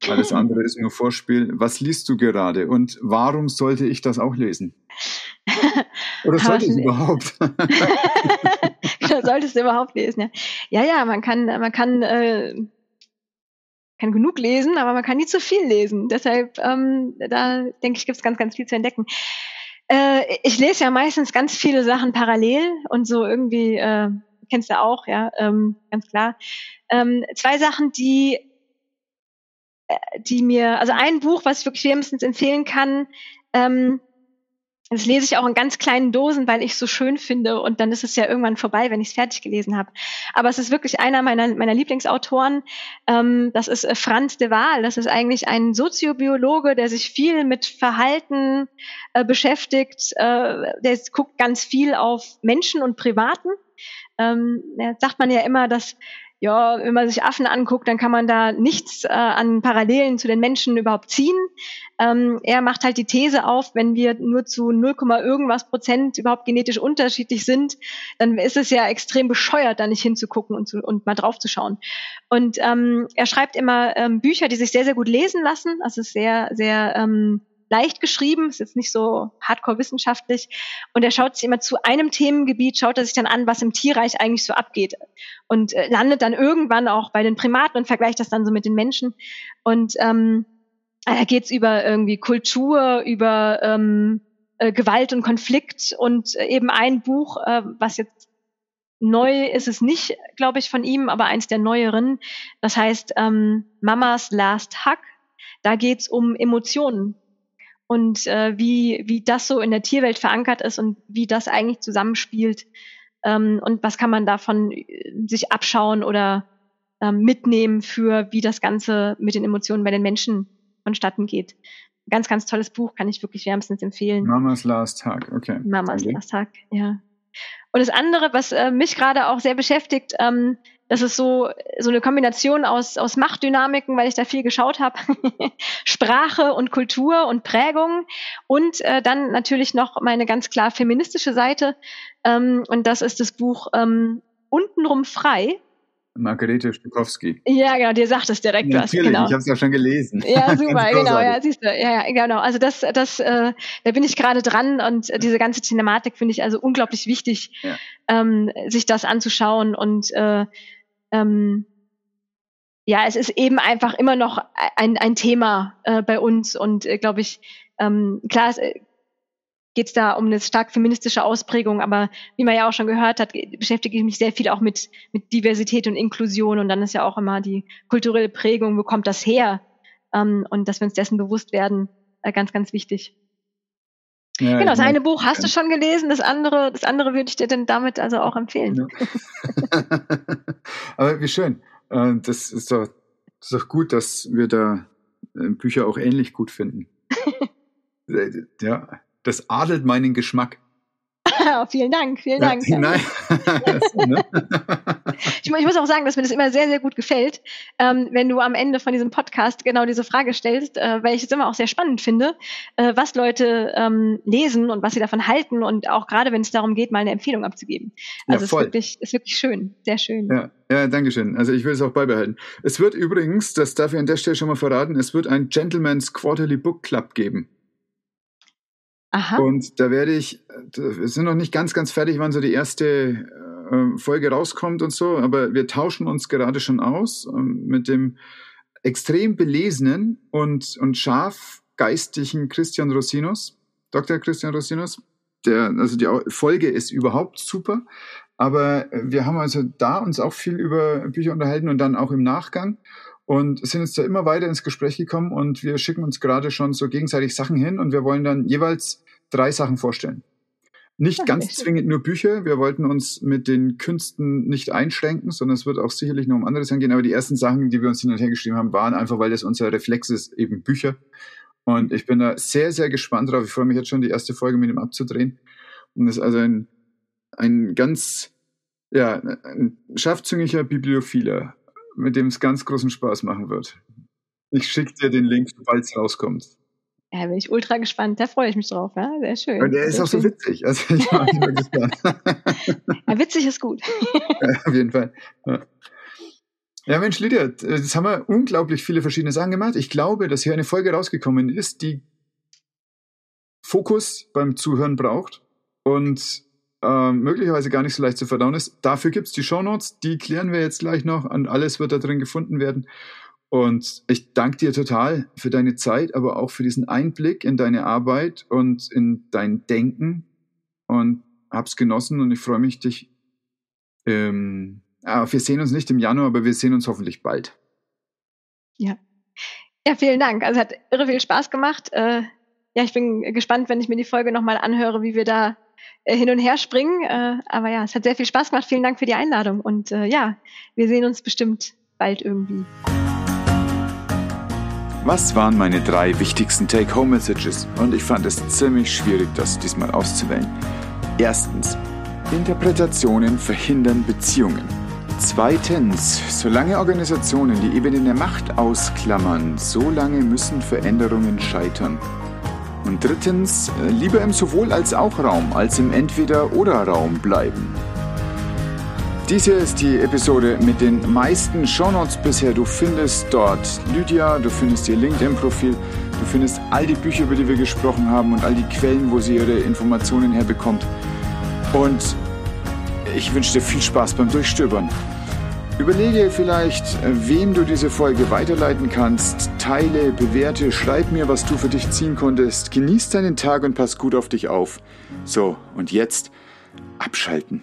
alles [LAUGHS] andere ist nur Vorspiel. Was liest du gerade und warum sollte ich das auch lesen? Oder [LAUGHS] sollte ich überhaupt? [LAUGHS] Solltest du überhaupt lesen, ja. Ja, ja, man kann, man kann, äh, kann genug lesen, aber man kann nie zu viel lesen. Deshalb, ähm, da denke ich, gibt es ganz, ganz viel zu entdecken. Äh, ich lese ja meistens ganz viele Sachen parallel und so irgendwie, äh, kennst du auch, ja, ähm, ganz klar. Ähm, zwei Sachen, die äh, die mir, also ein Buch, was ich wirklich wärmstens empfehlen kann, ähm, das lese ich auch in ganz kleinen Dosen, weil ich es so schön finde und dann ist es ja irgendwann vorbei, wenn ich es fertig gelesen habe. Aber es ist wirklich einer meiner, meiner Lieblingsautoren. Ähm, das ist äh, Franz de Waal. Das ist eigentlich ein Soziobiologe, der sich viel mit Verhalten äh, beschäftigt. Äh, der guckt ganz viel auf Menschen und Privaten. Ähm, sagt man ja immer, dass ja, wenn man sich Affen anguckt, dann kann man da nichts äh, an Parallelen zu den Menschen überhaupt ziehen. Ähm, er macht halt die These auf, wenn wir nur zu 0, irgendwas Prozent überhaupt genetisch unterschiedlich sind, dann ist es ja extrem bescheuert, da nicht hinzugucken und, zu, und mal drauf zu schauen. Und ähm, er schreibt immer ähm, Bücher, die sich sehr, sehr gut lesen lassen. Das ist sehr, sehr ähm, leicht geschrieben, ist jetzt nicht so hardcore wissenschaftlich. Und er schaut sich immer zu einem Themengebiet, schaut er sich dann an, was im Tierreich eigentlich so abgeht. Und äh, landet dann irgendwann auch bei den Primaten und vergleicht das dann so mit den Menschen. Und ähm, da geht's über irgendwie Kultur, über ähm, äh, Gewalt und Konflikt und äh, eben ein Buch, äh, was jetzt neu ist es nicht, glaube ich, von ihm, aber eins der neueren. Das heißt ähm, Mamas Last Hug. Da geht's um Emotionen und äh, wie, wie das so in der Tierwelt verankert ist und wie das eigentlich zusammenspielt ähm, und was kann man davon äh, sich abschauen oder ähm, mitnehmen für wie das Ganze mit den Emotionen bei den Menschen vonstatten geht. Ganz, ganz tolles Buch, kann ich wirklich wärmstens empfehlen. Mamas Last Tag, okay. Mamas okay. Last Tag, ja. Und das andere, was äh, mich gerade auch sehr beschäftigt, ähm, das ist so, so eine Kombination aus, aus Machtdynamiken, weil ich da viel geschaut habe. [LAUGHS] Sprache und Kultur und Prägung. Und äh, dann natürlich noch meine ganz klar feministische Seite. Ähm, und das ist das Buch ähm, Untenrum frei Margarete Stukowski. Ja, genau, dir sagt es direkt ja, was. Natürlich, genau. ich habe es ja schon gelesen. Ja, [LAUGHS] super, genau, ja, siehst du, ja, ja, genau. Also das, das, äh, da bin ich gerade dran und diese ganze Thematik finde ich also unglaublich wichtig, ja. ähm, sich das anzuschauen und äh, ähm, ja, es ist eben einfach immer noch ein, ein Thema äh, bei uns und äh, glaube ich, ähm, klar, es, äh, geht es da um eine stark feministische Ausprägung, aber wie man ja auch schon gehört hat, beschäftige ich mich sehr viel auch mit, mit Diversität und Inklusion und dann ist ja auch immer die kulturelle Prägung, wo kommt das her? Ähm, und dass wir uns dessen bewusst werden, äh, ganz, ganz wichtig. Ja, genau, das eine Buch hast du schon gelesen, das andere, das andere würde ich dir denn damit also auch empfehlen. Ja. [LAUGHS] aber wie schön. Äh, das ist doch, das ist doch gut, dass wir da äh, Bücher auch ähnlich gut finden. [LAUGHS] ja, das adelt meinen Geschmack. [LAUGHS] vielen Dank, vielen Dank. Ja, nein. [LAUGHS] [LAUGHS] Ne? ich, muss auch sagen, dass mir das immer sehr, sehr gut gefällt, ähm, wenn du am Ende von diesem Podcast genau diese Frage stellst, äh, weil ich es immer auch sehr spannend finde, äh, was Leute ähm, lesen und was sie davon halten und auch gerade, wenn es darum geht, mal eine Empfehlung abzugeben. Also ja, es ist wirklich, ist wirklich schön, sehr schön. Ja. Ja, danke schön. Also ich will es auch beibehalten. Es wird übrigens, das darf ich an der Stelle schon mal verraten, es wird ein Gentleman's Quarterly Book Club geben. Aha. Und da werde ich, wir sind noch nicht ganz, ganz fertig, wann so die erste äh, Folge rauskommt und so, aber wir tauschen uns gerade schon aus äh, mit dem extrem belesenen und, und scharf geistigen Christian Rosinus, Dr. Christian Rosinus. Der, also die Folge ist überhaupt super, aber wir haben also da uns auch viel über Bücher unterhalten und dann auch im Nachgang und sind jetzt da immer weiter ins Gespräch gekommen und wir schicken uns gerade schon so gegenseitig Sachen hin und wir wollen dann jeweils drei Sachen vorstellen. Nicht okay. ganz zwingend nur Bücher. Wir wollten uns mit den Künsten nicht einschränken, sondern es wird auch sicherlich nur um andere Sachen gehen. Aber die ersten Sachen, die wir uns hin und her geschrieben haben, waren einfach, weil das unser Reflex ist, eben Bücher. Und ich bin da sehr, sehr gespannt drauf. Ich freue mich jetzt schon, die erste Folge mit ihm abzudrehen. Und das ist also ein, ein ganz Ja, ein scharfzüngiger Bibliophiler, mit dem es ganz großen Spaß machen wird. Ich schicke dir den Link, sobald es rauskommt. Ja, bin ich ultra gespannt. Da freue ich mich drauf. Ja? Sehr schön. Und der ist Sehr auch so witzig. Also ich war immer gespannt. [LAUGHS] Ja, witzig ist gut. [LAUGHS] ja, auf jeden Fall. Ja. ja, Mensch, Lydia, jetzt haben wir unglaublich viele verschiedene Sachen gemacht. Ich glaube, dass hier eine Folge rausgekommen ist, die Fokus beim Zuhören braucht und äh, möglicherweise gar nicht so leicht zu verdauen ist. Dafür gibt es die Shownotes, die klären wir jetzt gleich noch und alles wird da drin gefunden werden. Und ich danke dir total für deine Zeit, aber auch für diesen Einblick in deine Arbeit und in dein Denken und hab's genossen und ich freue mich, dich. Ähm, ah, wir sehen uns nicht im Januar, aber wir sehen uns hoffentlich bald. Ja. Ja, vielen Dank. Also hat irre viel Spaß gemacht. Äh, ja, ich bin gespannt, wenn ich mir die Folge nochmal anhöre, wie wir da hin und her springen. Äh, aber ja, es hat sehr viel Spaß gemacht. Vielen Dank für die Einladung. Und äh, ja, wir sehen uns bestimmt bald irgendwie. Was waren meine drei wichtigsten Take-Home-Messages? Und ich fand es ziemlich schwierig, das diesmal auszuwählen. Erstens, Interpretationen verhindern Beziehungen. Zweitens, solange Organisationen die Ebene der Macht ausklammern, solange müssen Veränderungen scheitern. Und drittens, äh, lieber im sowohl als auch Raum als im entweder oder Raum bleiben. Dies hier ist die Episode mit den meisten Shownotes bisher. Du findest dort Lydia, du findest ihr LinkedIn-Profil, du findest all die Bücher, über die wir gesprochen haben und all die Quellen, wo sie ihre Informationen herbekommt. Und ich wünsche dir viel Spaß beim Durchstöbern. Überlege vielleicht, wem du diese Folge weiterleiten kannst. Teile, bewerte, schreib mir, was du für dich ziehen konntest. Genieß deinen Tag und pass gut auf dich auf. So, und jetzt abschalten.